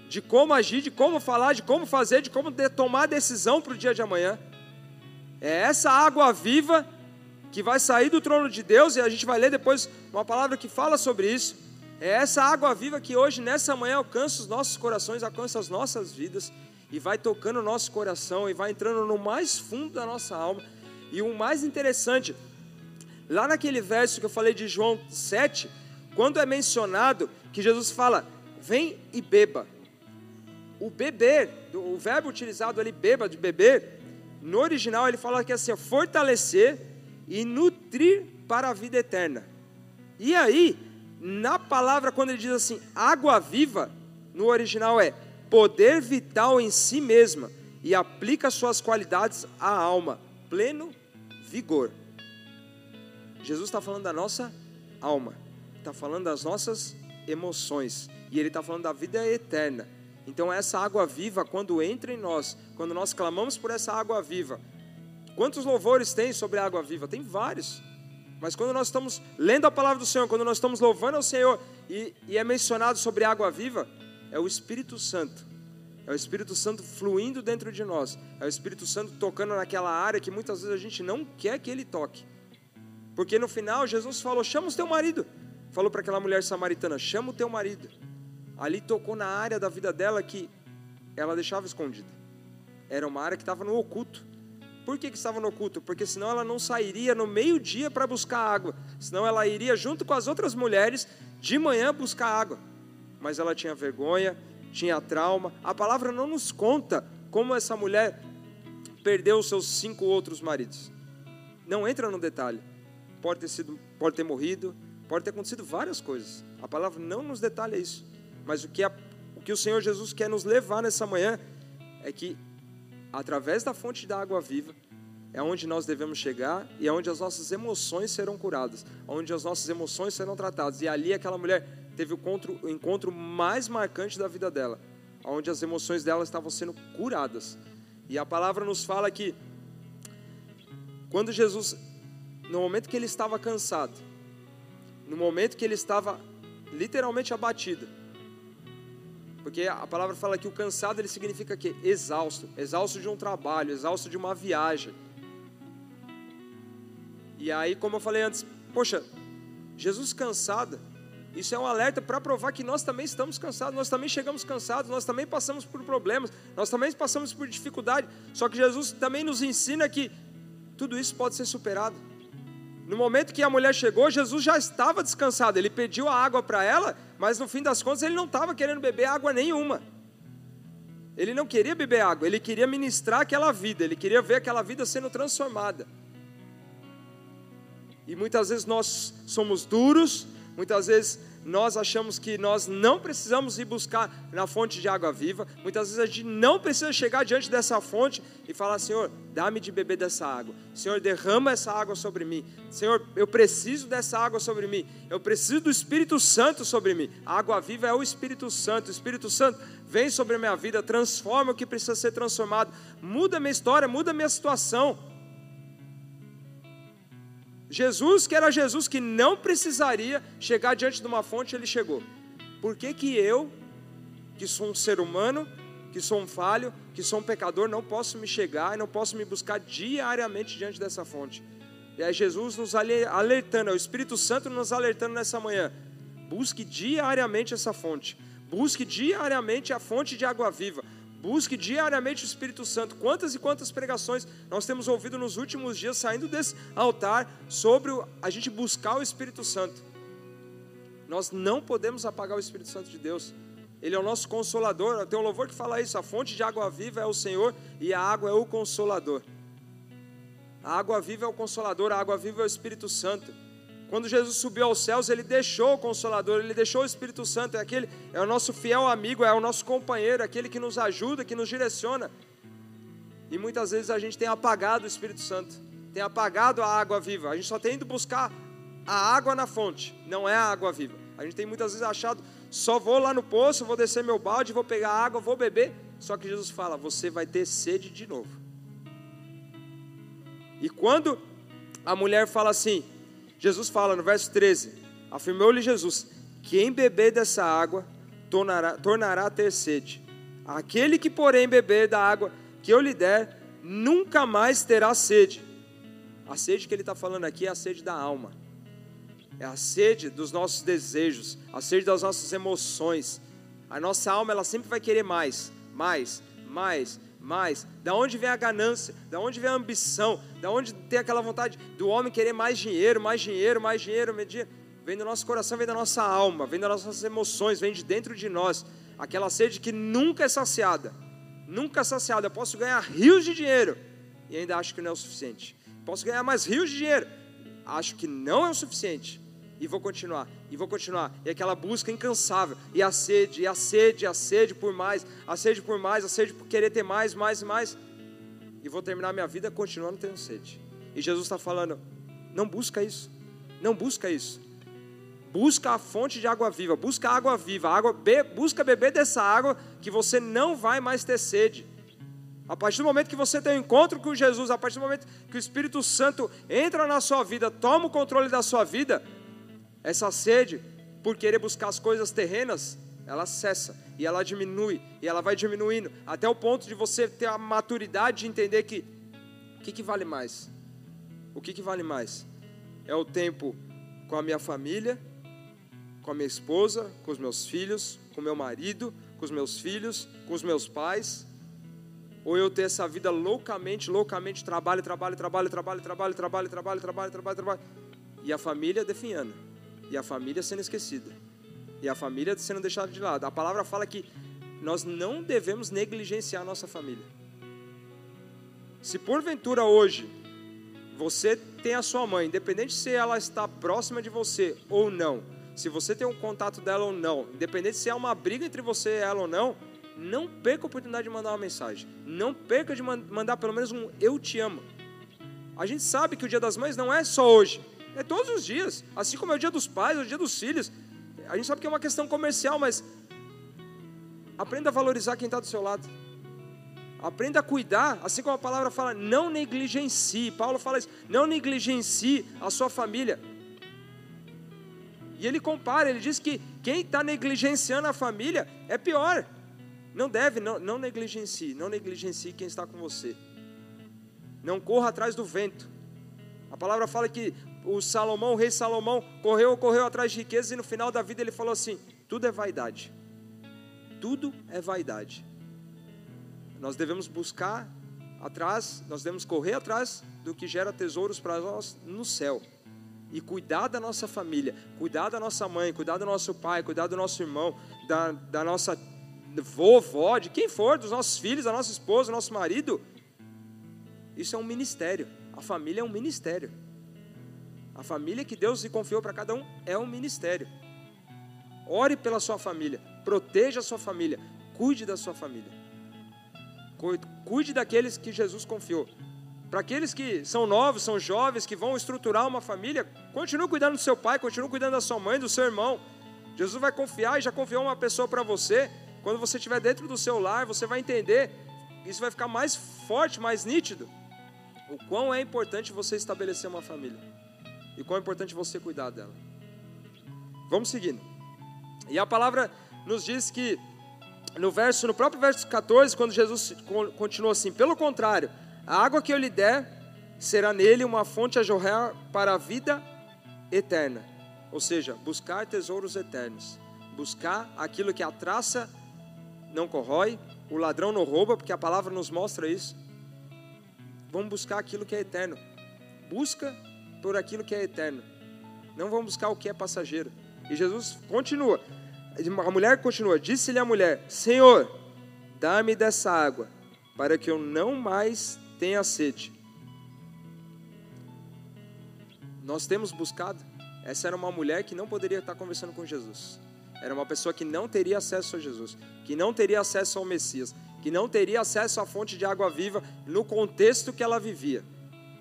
de como agir, de como falar, de como fazer, de como tomar decisão para o dia de amanhã. É essa água viva que vai sair do trono de Deus, e a gente vai ler depois uma palavra que fala sobre isso. É essa água viva que hoje, nessa manhã, alcança os nossos corações, alcança as nossas vidas, e vai tocando o nosso coração, e vai entrando no mais fundo da nossa alma. E o mais interessante, lá naquele verso que eu falei de João 7, quando é mencionado que Jesus fala, vem e beba. O beber, o verbo utilizado ali, beba, de beber, no original ele fala que é assim, fortalecer e nutrir para a vida eterna. E aí, na palavra, quando ele diz assim, água viva, no original é poder vital em si mesma e aplica suas qualidades à alma, pleno vigor. Jesus está falando da nossa alma, está falando das nossas emoções, e ele está falando da vida eterna. Então, essa água viva, quando entra em nós, quando nós clamamos por essa água viva, quantos louvores tem sobre a água viva? Tem vários. Mas quando nós estamos lendo a palavra do Senhor, quando nós estamos louvando ao Senhor e, e é mencionado sobre a água viva, é o Espírito Santo. É o Espírito Santo fluindo dentro de nós. É o Espírito Santo tocando naquela área que muitas vezes a gente não quer que ele toque. Porque no final Jesus falou: chama o teu marido. falou para aquela mulher samaritana: chama o teu marido. Ali tocou na área da vida dela que ela deixava escondida. Era uma área que estava no oculto. Por que, que estava no oculto? Porque senão ela não sairia no meio-dia para buscar água. Senão ela iria junto com as outras mulheres de manhã buscar água. Mas ela tinha vergonha, tinha trauma. A palavra não nos conta como essa mulher perdeu os seus cinco outros maridos. Não entra no detalhe. Pode ter sido, pode ter morrido, pode ter acontecido várias coisas. A palavra não nos detalha isso. Mas o que, a, o que o Senhor Jesus quer nos levar nessa manhã é que através da fonte da água viva, é onde nós devemos chegar e é onde as nossas emoções serão curadas, onde as nossas emoções serão tratadas. E ali aquela mulher teve o encontro, o encontro mais marcante da vida dela, onde as emoções dela estavam sendo curadas. E a palavra nos fala que quando Jesus, no momento que ele estava cansado, no momento que ele estava literalmente abatido, porque a palavra fala que o cansado ele significa que exausto, exausto de um trabalho, exausto de uma viagem. E aí, como eu falei antes, poxa, Jesus cansado, isso é um alerta para provar que nós também estamos cansados, nós também chegamos cansados, nós também passamos por problemas, nós também passamos por dificuldade. Só que Jesus também nos ensina que tudo isso pode ser superado. No momento que a mulher chegou, Jesus já estava descansado. Ele pediu a água para ela, mas no fim das contas ele não estava querendo beber água nenhuma. Ele não queria beber água, ele queria ministrar aquela vida, ele queria ver aquela vida sendo transformada. E muitas vezes nós somos duros, muitas vezes nós achamos que nós não precisamos ir buscar na fonte de água viva. Muitas vezes a gente não precisa chegar diante dessa fonte e falar: Senhor, dá-me de beber dessa água. Senhor, derrama essa água sobre mim. Senhor, eu preciso dessa água sobre mim. Eu preciso do Espírito Santo sobre mim. A água viva é o Espírito Santo. O Espírito Santo vem sobre a minha vida, transforma o que precisa ser transformado, muda a minha história, muda a minha situação. Jesus, que era Jesus que não precisaria chegar diante de uma fonte, ele chegou. Por que, que eu, que sou um ser humano, que sou um falho, que sou um pecador, não posso me chegar e não posso me buscar diariamente diante dessa fonte? E aí Jesus nos alertando, é o Espírito Santo nos alertando nessa manhã. Busque diariamente essa fonte. Busque diariamente a fonte de água viva. Busque diariamente o Espírito Santo. Quantas e quantas pregações nós temos ouvido nos últimos dias saindo desse altar sobre a gente buscar o Espírito Santo. Nós não podemos apagar o Espírito Santo de Deus. Ele é o nosso consolador. Tem um louvor que fala isso: a fonte de água viva é o Senhor e a água é o consolador. A água viva é o consolador, a água viva é o Espírito Santo. Quando Jesus subiu aos céus, ele deixou o Consolador, ele deixou o Espírito Santo, é aquele, é o nosso fiel amigo, é o nosso companheiro, aquele que nos ajuda, que nos direciona. E muitas vezes a gente tem apagado o Espírito Santo, tem apagado a água viva. A gente só tem ido buscar a água na fonte, não é a água viva. A gente tem muitas vezes achado, só vou lá no poço, vou descer meu balde, vou pegar água, vou beber. Só que Jesus fala, você vai ter sede de novo. E quando a mulher fala assim, Jesus fala no verso 13: Afirmou-lhe Jesus: Quem beber dessa água tornará, tornará a ter sede. Aquele que, porém, beber da água que eu lhe der, nunca mais terá sede. A sede que ele está falando aqui é a sede da alma, é a sede dos nossos desejos, a sede das nossas emoções. A nossa alma ela sempre vai querer mais, mais, mais, mais. Da onde vem a ganância? Da onde vem a ambição? Da onde tem aquela vontade do homem querer mais dinheiro, mais dinheiro, mais dinheiro, dinheiro? Vem do nosso coração, vem da nossa alma, vem das nossas emoções, vem de dentro de nós. Aquela sede que nunca é saciada. Nunca é saciada. Eu posso ganhar rios de dinheiro e ainda acho que não é o suficiente. Posso ganhar mais rios de dinheiro. Acho que não é o suficiente e vou continuar, e vou continuar. E aquela busca incansável, e a sede, e a sede, a sede por mais, a sede por mais, a sede por querer ter mais, mais e mais. E vou terminar minha vida continuando tendo sede. E Jesus está falando: não busca isso, não busca isso. Busca a fonte de água viva, busca a água viva, água, be, busca beber dessa água que você não vai mais ter sede. A partir do momento que você tem um encontro com Jesus, a partir do momento que o Espírito Santo entra na sua vida, toma o controle da sua vida, essa sede, por querer buscar as coisas terrenas, ela cessa e ela diminui e ela vai diminuindo até o ponto de você ter a maturidade de entender que o que, que vale mais? O que, que vale mais? É o tempo com a minha família com a minha esposa, com os meus filhos, com meu marido, com os meus filhos, com os meus pais? Ou eu ter essa vida loucamente, loucamente, trabalho, trabalho, trabalho, trabalho, trabalho, trabalho, trabalho, trabalho, trabalho, trabalho, e a família definhando, e a família sendo esquecida, e a família sendo deixada de lado. A palavra fala que nós não devemos negligenciar a nossa família. Se porventura hoje você tem a sua mãe, independente se ela está próxima de você ou não, se você tem um contato dela ou não, independente se é uma briga entre você e ela ou não, não perca a oportunidade de mandar uma mensagem. Não perca de mandar pelo menos um eu te amo. A gente sabe que o dia das mães não é só hoje, é todos os dias. Assim como é o dia dos pais, é o dia dos filhos. A gente sabe que é uma questão comercial, mas aprenda a valorizar quem está do seu lado. Aprenda a cuidar, assim como a palavra fala, não negligencie. Paulo fala isso, não negligencie a sua família. E ele compara, ele diz que quem está negligenciando a família é pior. Não deve, não, não negligencie, não negligencie quem está com você. Não corra atrás do vento. A palavra fala que o Salomão, o rei Salomão, correu, correu atrás de riquezas e no final da vida ele falou assim: tudo é vaidade. Tudo é vaidade. Nós devemos buscar atrás, nós devemos correr atrás do que gera tesouros para nós no céu e cuidar da nossa família, cuidar da nossa mãe, cuidar do nosso pai, cuidar do nosso irmão, da, da nossa vovó, de quem for, dos nossos filhos, da nossa esposa, do nosso marido, isso é um ministério. A família é um ministério. A família que Deus lhe confiou para cada um é um ministério. Ore pela sua família, proteja a sua família, cuide da sua família. Cuide daqueles que Jesus confiou. Para aqueles que são novos, são jovens, que vão estruturar uma família, continue cuidando do seu pai, continue cuidando da sua mãe, do seu irmão. Jesus vai confiar e já confiou uma pessoa para você. Quando você estiver dentro do seu lar, você vai entender, isso vai ficar mais forte, mais nítido. O quão é importante você estabelecer uma família. E quão é importante você cuidar dela. Vamos seguindo. E a palavra nos diz que no verso, no próprio verso 14, quando Jesus continua assim: "Pelo contrário, a água que eu lhe der será nele uma fonte a jorrar para a vida eterna. Ou seja, buscar tesouros eternos. Buscar aquilo que a traça não corrói, o ladrão não rouba, porque a palavra nos mostra isso. Vamos buscar aquilo que é eterno. Busca por aquilo que é eterno. Não vamos buscar o que é passageiro. E Jesus continua. A mulher continua: Disse-lhe a mulher: Senhor, dá-me dessa água, para que eu não mais tenha sede. Nós temos buscado. Essa era uma mulher que não poderia estar conversando com Jesus. Era uma pessoa que não teria acesso a Jesus, que não teria acesso ao Messias, que não teria acesso à fonte de água viva no contexto que ela vivia.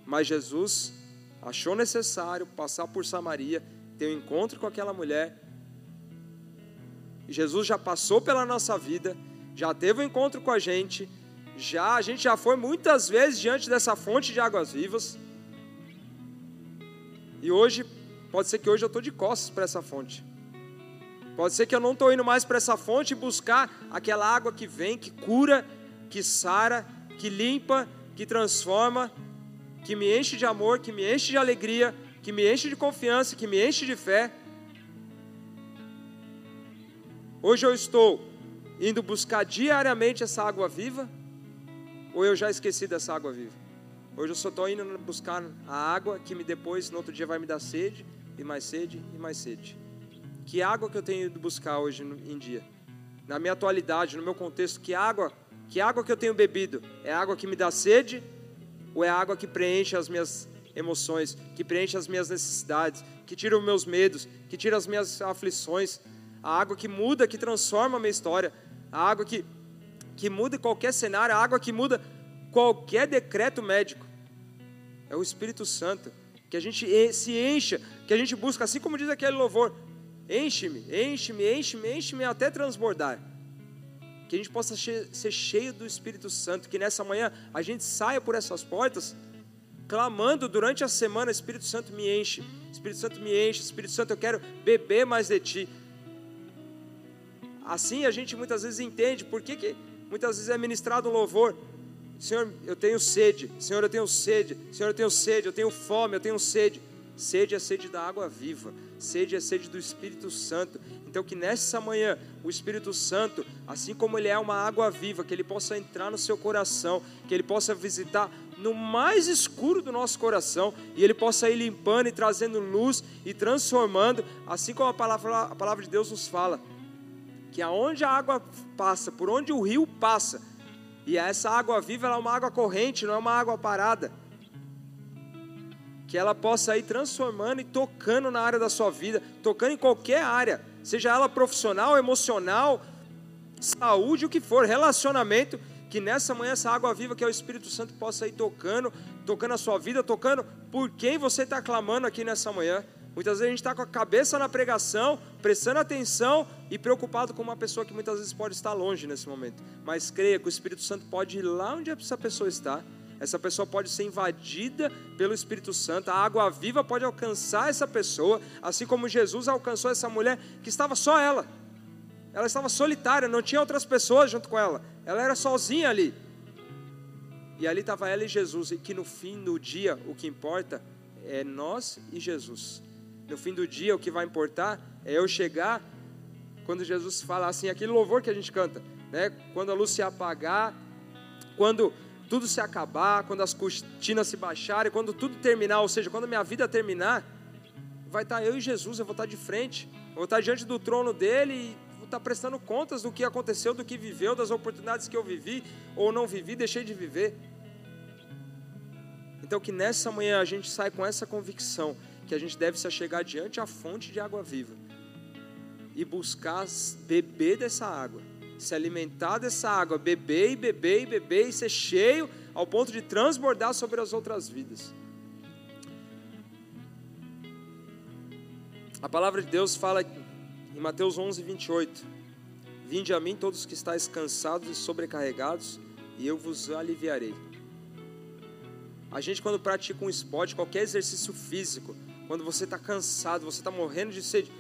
Mas Jesus achou necessário passar por Samaria, ter um encontro com aquela mulher. Jesus já passou pela nossa vida, já teve um encontro com a gente, já, a gente já foi muitas vezes diante dessa fonte de águas vivas. E hoje, pode ser que hoje eu estou de costas para essa fonte. Pode ser que eu não estou indo mais para essa fonte buscar aquela água que vem, que cura, que sara, que limpa, que transforma, que me enche de amor, que me enche de alegria, que me enche de confiança, que me enche de fé. Hoje eu estou indo buscar diariamente essa água viva ou eu já esqueci dessa água viva? Hoje eu só estou indo buscar a água que me depois, no outro dia, vai me dar sede, e mais sede, e mais sede. Que água que eu tenho ido buscar hoje em dia? Na minha atualidade, no meu contexto, que água, que água que eu tenho bebido? É água que me dá sede? Ou é água que preenche as minhas emoções, que preenche as minhas necessidades, que tira os meus medos, que tira as minhas aflições? A água que muda, que transforma a minha história, a água que que muda qualquer cenário, a água que muda qualquer decreto médico. É o Espírito Santo, que a gente se encha, que a gente busca, assim como diz aquele louvor: enche-me, enche-me, enche-me, enche-me até transbordar. Que a gente possa ser cheio do Espírito Santo, que nessa manhã a gente saia por essas portas clamando durante a semana: Espírito Santo me enche, Espírito Santo me enche, Espírito Santo eu quero beber mais de Ti. Assim a gente muitas vezes entende por que, que Muitas vezes é ministrado um louvor. Senhor, eu tenho sede. Senhor, eu tenho sede. Senhor, eu tenho sede. Eu tenho fome. Eu tenho sede. Sede é sede da água viva, sede é sede do Espírito Santo. Então, que nessa manhã o Espírito Santo, assim como ele é uma água viva, que ele possa entrar no seu coração, que ele possa visitar no mais escuro do nosso coração e ele possa ir limpando e trazendo luz e transformando, assim como a palavra, a palavra de Deus nos fala, que aonde a água passa, por onde o rio passa, e essa água viva é uma água corrente, não é uma água parada que ela possa ir transformando e tocando na área da sua vida, tocando em qualquer área, seja ela profissional, emocional, saúde, o que for, relacionamento, que nessa manhã essa água viva que é o Espírito Santo possa ir tocando, tocando a sua vida, tocando por quem você está clamando aqui nessa manhã. Muitas vezes a gente está com a cabeça na pregação, prestando atenção e preocupado com uma pessoa que muitas vezes pode estar longe nesse momento. Mas creia que o Espírito Santo pode ir lá onde essa pessoa está essa pessoa pode ser invadida pelo Espírito Santo, a água viva pode alcançar essa pessoa, assim como Jesus alcançou essa mulher que estava só ela. Ela estava solitária, não tinha outras pessoas junto com ela, ela era sozinha ali. E ali estava ela e Jesus, e que no fim do dia o que importa é nós e Jesus. No fim do dia o que vai importar é eu chegar, quando Jesus fala assim, aquele louvor que a gente canta, né? quando a luz se apagar, quando tudo se acabar, quando as cortinas se baixarem, quando tudo terminar, ou seja, quando a minha vida terminar, vai estar eu e Jesus, eu vou estar de frente, eu vou estar diante do trono dele e vou estar prestando contas do que aconteceu, do que viveu, das oportunidades que eu vivi ou não vivi, deixei de viver. Então que nessa manhã a gente sai com essa convicção que a gente deve se chegar diante à fonte de água viva e buscar beber dessa água se alimentar dessa água, beber e beber e beber e ser cheio ao ponto de transbordar sobre as outras vidas. A palavra de Deus fala em Mateus 11, 28: Vinde a mim todos que estáis cansados e sobrecarregados, e eu vos aliviarei. A gente, quando pratica um esporte, qualquer exercício físico, quando você está cansado, você está morrendo de sede,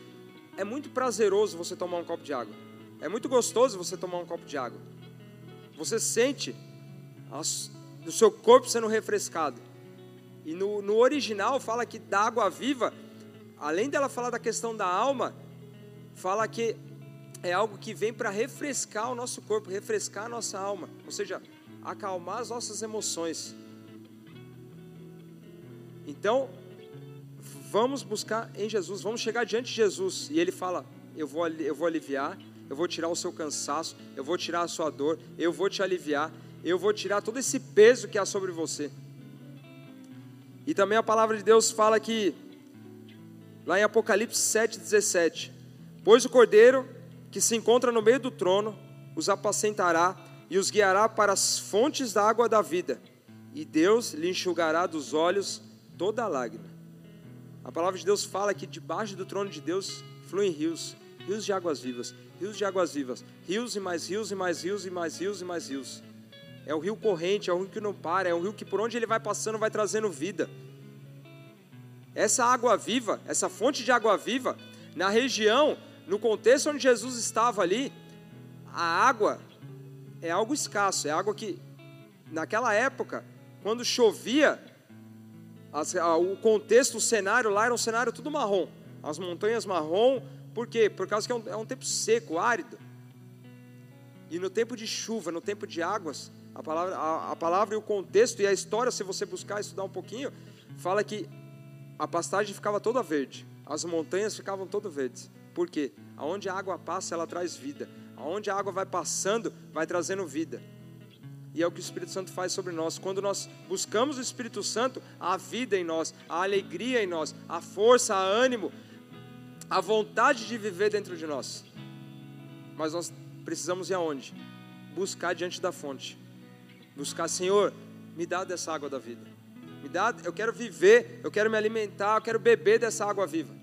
é muito prazeroso você tomar um copo de água. É muito gostoso você tomar um copo de água. Você sente o seu corpo sendo refrescado. E no, no original fala que da água viva, além dela falar da questão da alma, fala que é algo que vem para refrescar o nosso corpo, refrescar a nossa alma, ou seja, acalmar as nossas emoções. Então, vamos buscar em Jesus, vamos chegar diante de Jesus e ele fala: Eu vou, eu vou aliviar, eu vou tirar o seu cansaço, eu vou tirar a sua dor, eu vou te aliviar, eu vou tirar todo esse peso que há sobre você. E também a palavra de Deus fala que, lá em Apocalipse 7,17: Pois o cordeiro que se encontra no meio do trono os apacentará e os guiará para as fontes da água da vida, e Deus lhe enxugará dos olhos toda a lágrima. A palavra de Deus fala que debaixo do trono de Deus fluem rios, rios de águas vivas rios de águas vivas, rios e mais rios e mais rios e mais rios e mais rios. É o rio corrente, é o rio que não para, é um rio que por onde ele vai passando vai trazendo vida. Essa água viva, essa fonte de água viva, na região, no contexto onde Jesus estava ali, a água é algo escasso, é água que, naquela época, quando chovia, as, o contexto, o cenário lá era um cenário tudo marrom, as montanhas marrom, por quê? Por causa que é um, é um tempo seco, árido. E no tempo de chuva, no tempo de águas, a palavra, a, a palavra e o contexto e a história, se você buscar estudar um pouquinho, fala que a pastagem ficava toda verde, as montanhas ficavam todas verdes. Por quê? Aonde a água passa, ela traz vida. Aonde a água vai passando, vai trazendo vida. E é o que o Espírito Santo faz sobre nós. Quando nós buscamos o Espírito Santo, a vida em nós, a alegria em nós, a força, a ânimo, a vontade de viver dentro de nós. Mas nós precisamos ir aonde? Buscar diante da fonte. Buscar, Senhor, me dá dessa água da vida. Me dá, eu quero viver, eu quero me alimentar, eu quero beber dessa água viva.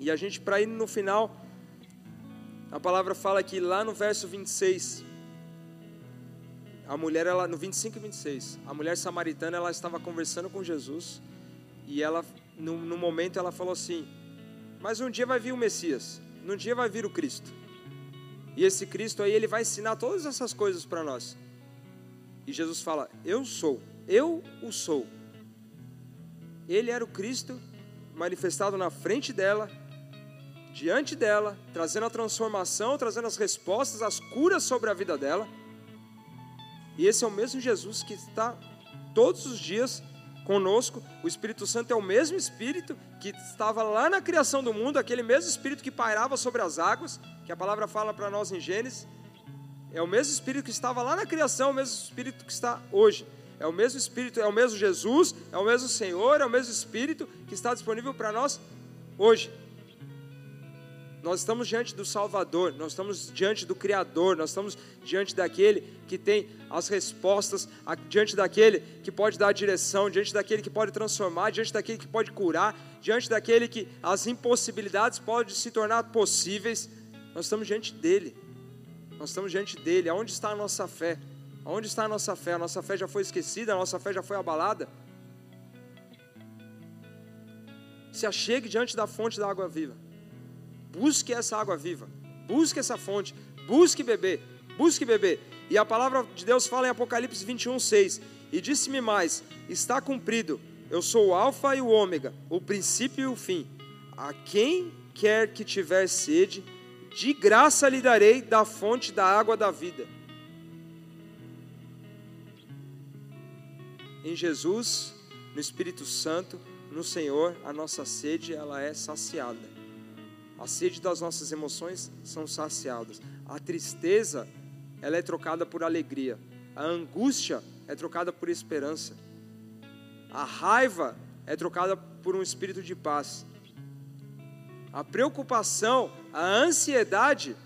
E a gente, para ir no final, a palavra fala que lá no verso 26, a mulher, ela, no 25 e 26, a mulher samaritana, ela estava conversando com Jesus e ela no, no momento ela falou assim: Mas um dia vai vir o Messias, num dia vai vir o Cristo. E esse Cristo aí, ele vai ensinar todas essas coisas para nós. E Jesus fala: Eu sou, eu o sou. ele era o Cristo manifestado na frente dela, diante dela, trazendo a transformação, trazendo as respostas, as curas sobre a vida dela. E esse é o mesmo Jesus que está todos os dias conosco. O Espírito Santo é o mesmo Espírito que estava lá na criação do mundo, aquele mesmo Espírito que pairava sobre as águas, que a palavra fala para nós em Gênesis. É o mesmo Espírito que estava lá na criação, o mesmo Espírito que está hoje. É o mesmo Espírito, é o mesmo Jesus, é o mesmo Senhor, é o mesmo Espírito que está disponível para nós hoje. Nós estamos diante do Salvador, nós estamos diante do Criador, nós estamos diante daquele que tem as respostas, diante daquele que pode dar direção, diante daquele que pode transformar, diante daquele que pode curar, diante daquele que as impossibilidades podem se tornar possíveis. Nós estamos diante dele, nós estamos diante dele. Aonde está a nossa fé? Onde está a nossa fé? A nossa fé já foi esquecida, a nossa fé já foi abalada. Se achegue diante da fonte da água viva. Busque essa água viva. Busque essa fonte. Busque beber. Busque beber. E a palavra de Deus fala em Apocalipse 21, 6. E disse-me mais: Está cumprido. Eu sou o Alfa e o Ômega, o princípio e o fim. A quem quer que tiver sede, de graça lhe darei da fonte da água da vida. em Jesus, no Espírito Santo, no Senhor, a nossa sede ela é saciada. A sede das nossas emoções são saciadas. A tristeza ela é trocada por alegria. A angústia é trocada por esperança. A raiva é trocada por um espírito de paz. A preocupação, a ansiedade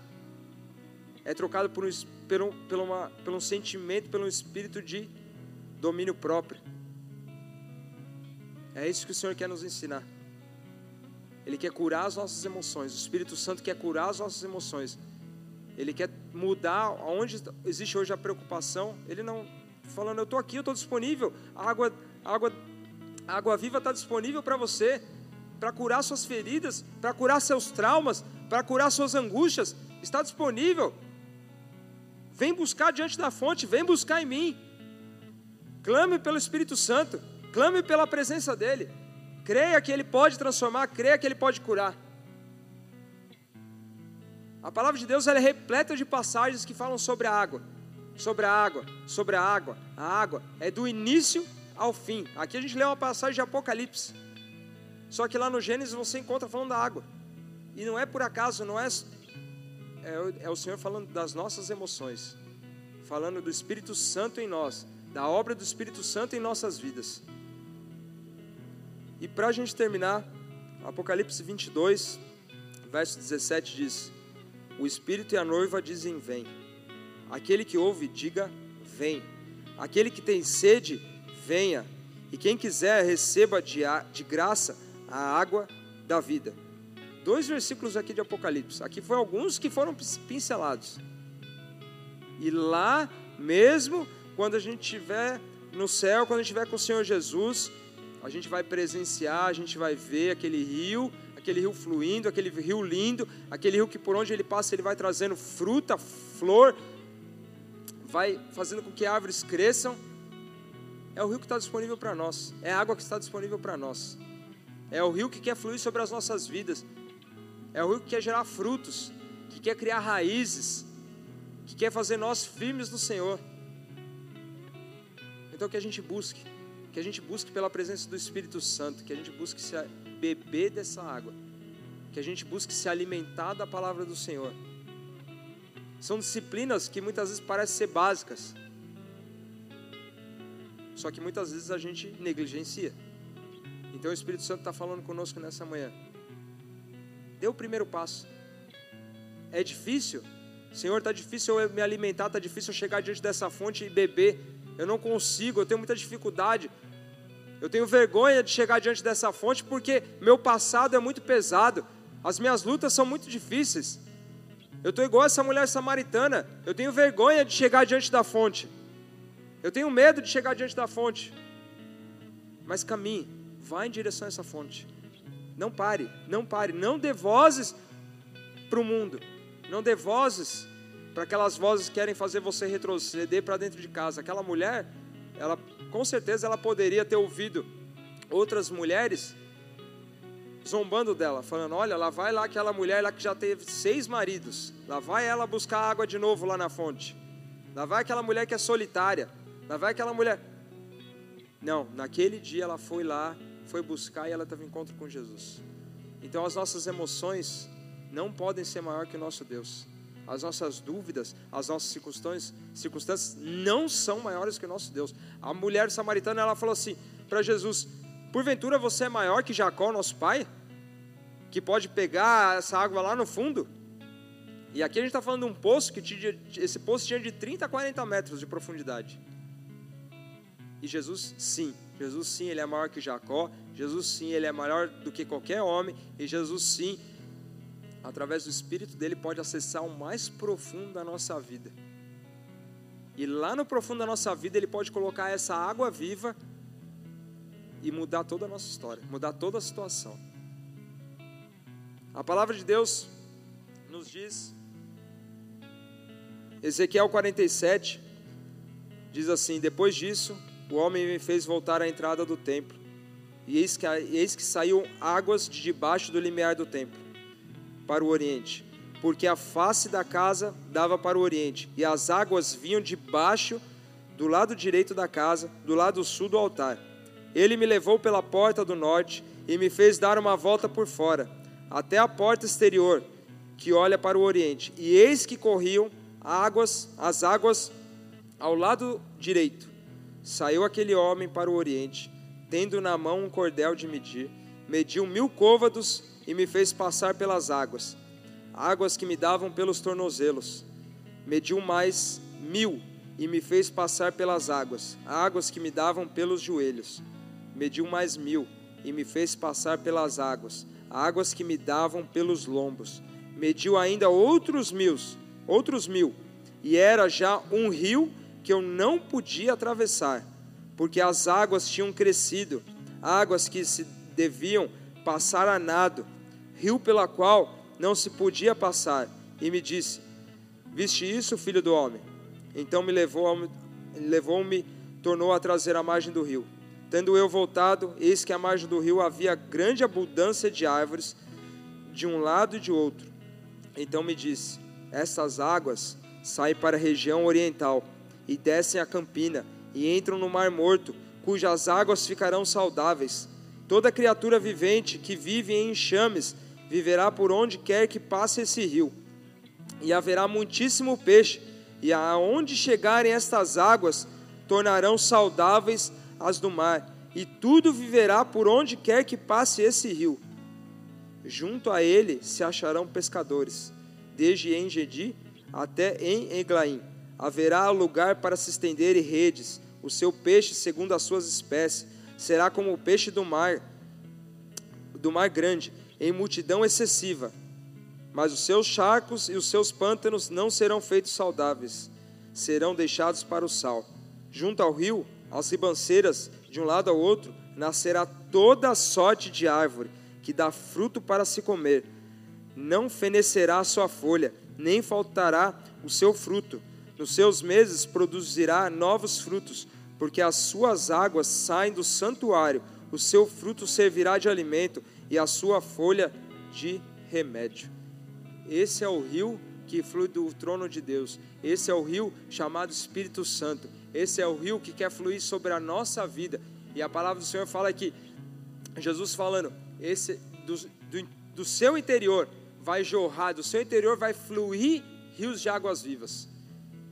é trocada por um, por, por, uma, um sentimento, pelo um espírito de domínio próprio. É isso que o Senhor quer nos ensinar. Ele quer curar as nossas emoções. O Espírito Santo quer curar as nossas emoções. Ele quer mudar onde existe hoje a preocupação. Ele não falando, eu estou aqui, eu estou disponível. A água, a água, a água viva está disponível para você, para curar suas feridas, para curar seus traumas, para curar suas angústias. Está disponível. Vem buscar diante da fonte, vem buscar em mim. Clame pelo Espírito Santo, clame pela presença dEle. Creia que Ele pode transformar, creia que Ele pode curar. A palavra de Deus é repleta de passagens que falam sobre a água, sobre a água, sobre a água. A água é do início ao fim. Aqui a gente lê uma passagem de Apocalipse. Só que lá no Gênesis você encontra falando da água. E não é por acaso, não é, é, é o Senhor falando das nossas emoções, falando do Espírito Santo em nós, da obra do Espírito Santo em nossas vidas. E para a gente terminar, Apocalipse 22, verso 17 diz: O Espírito e a noiva dizem: Vem. Aquele que ouve, diga: Vem. Aquele que tem sede, venha. E quem quiser, receba de, de graça a água da vida. Dois versículos aqui de Apocalipse. Aqui foram alguns que foram pincelados. E lá mesmo quando a gente estiver no céu, quando a gente estiver com o Senhor Jesus, a gente vai presenciar, a gente vai ver aquele rio, aquele rio fluindo, aquele rio lindo, aquele rio que por onde ele passa ele vai trazendo fruta, flor, vai fazendo com que árvores cresçam. É o rio que está disponível para nós, é a água que está disponível para nós, é o rio que quer fluir sobre as nossas vidas, é o rio que quer gerar frutos, que quer criar raízes, que quer fazer nós firmes no Senhor. Então que a gente busque, que a gente busque pela presença do Espírito Santo, que a gente busque se beber dessa água, que a gente busque se alimentar da palavra do Senhor. São disciplinas que muitas vezes parecem ser básicas, só que muitas vezes a gente negligencia. Então o Espírito Santo está falando conosco nessa manhã. Dê o primeiro passo. É difícil? Senhor, está difícil eu me alimentar, está difícil eu chegar diante dessa fonte e beber eu não consigo, eu tenho muita dificuldade. Eu tenho vergonha de chegar diante dessa fonte porque meu passado é muito pesado, as minhas lutas são muito difíceis. Eu estou igual essa mulher samaritana, eu tenho vergonha de chegar diante da fonte. Eu tenho medo de chegar diante da fonte. Mas caminhe, vá em direção a essa fonte. Não pare, não pare, não dê vozes para o mundo, não dê vozes para aquelas vozes que querem fazer você retroceder para dentro de casa. Aquela mulher, ela com certeza ela poderia ter ouvido outras mulheres zombando dela, falando: Olha, lá vai lá aquela mulher lá que já teve seis maridos, lá vai ela buscar água de novo lá na fonte, lá vai aquela mulher que é solitária, lá vai aquela mulher. Não, naquele dia ela foi lá, foi buscar e ela teve encontro com Jesus. Então as nossas emoções não podem ser maior que o nosso Deus. As nossas dúvidas, as nossas circunstâncias, circunstâncias não são maiores que o nosso Deus. A mulher samaritana ela falou assim para Jesus: Porventura você é maior que Jacó, nosso pai? Que pode pegar essa água lá no fundo? E aqui a gente está falando de um poço que tinha, esse poço tinha de 30 a 40 metros de profundidade. E Jesus, sim, Jesus sim, ele é maior que Jacó. Jesus sim, ele é maior do que qualquer homem. E Jesus sim, através do Espírito dele, pode acessar o mais profundo da nossa vida. E lá no profundo da nossa vida, ele pode colocar essa água viva e mudar toda a nossa história, mudar toda a situação. A palavra de Deus nos diz, Ezequiel 47, diz assim: Depois disso, o homem me fez voltar à entrada do templo, e eis que, eis que saíam águas de debaixo do limiar do templo, para o oriente, porque a face da casa dava para o oriente, e as águas vinham debaixo do lado direito da casa, do lado sul do altar. Ele me levou pela porta do norte e me fez dar uma volta por fora, até a porta exterior, que olha para o oriente. E eis que corriam águas, as águas ao lado direito. Saiu aquele homem para o oriente, tendo na mão um cordel de medir, mediu mil côvados e me fez passar pelas águas, águas que me davam pelos tornozelos. Mediu mais mil e me fez passar pelas águas, águas que me davam pelos joelhos mediu mais mil e me fez passar pelas águas, águas que me davam pelos lombos. Mediu ainda outros mil, outros mil, e era já um rio que eu não podia atravessar, porque as águas tinham crescido, águas que se deviam passar a nado, rio pela qual não se podia passar. E me disse: Viste isso, filho do homem? Então me levou, levou-me, tornou a trazer a margem do rio. Tendo eu voltado, eis que à margem do rio havia grande abundância de árvores, de um lado e de outro. Então me disse: Estas águas saem para a região oriental e descem a campina e entram no Mar Morto, cujas águas ficarão saudáveis. Toda criatura vivente que vive em enxames viverá por onde quer que passe esse rio. E haverá muitíssimo peixe, e aonde chegarem estas águas, tornarão saudáveis as do mar, e tudo viverá por onde quer que passe esse rio. Junto a ele se acharão pescadores, desde Engedi até em Eglaim. Haverá lugar para se estenderem redes, o seu peixe segundo as suas espécies será como o peixe do mar, do mar grande, em multidão excessiva. Mas os seus charcos e os seus pântanos não serão feitos saudáveis, serão deixados para o sal. Junto ao rio as ribanceiras, de um lado ao outro, nascerá toda sorte de árvore que dá fruto para se comer. Não fenecerá a sua folha, nem faltará o seu fruto. Nos seus meses produzirá novos frutos, porque as suas águas saem do santuário. O seu fruto servirá de alimento e a sua folha de remédio. Esse é o rio que flui do trono de Deus. Esse é o rio chamado Espírito Santo. Esse é o rio que quer fluir sobre a nossa vida. E a palavra do Senhor fala aqui, Jesus falando, esse do, do, do seu interior vai jorrar, do seu interior vai fluir rios de águas vivas.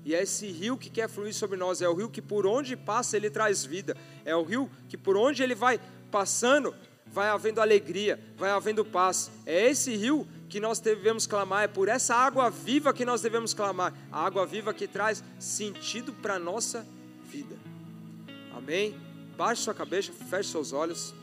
E é esse rio que quer fluir sobre nós, é o rio que por onde passa ele traz vida, é o rio que por onde ele vai passando vai havendo alegria, vai havendo paz. É esse rio que nós devemos clamar, é por essa água viva que nós devemos clamar, a água viva que traz sentido para a nossa vida. Amém? Baixe sua cabeça, feche seus olhos.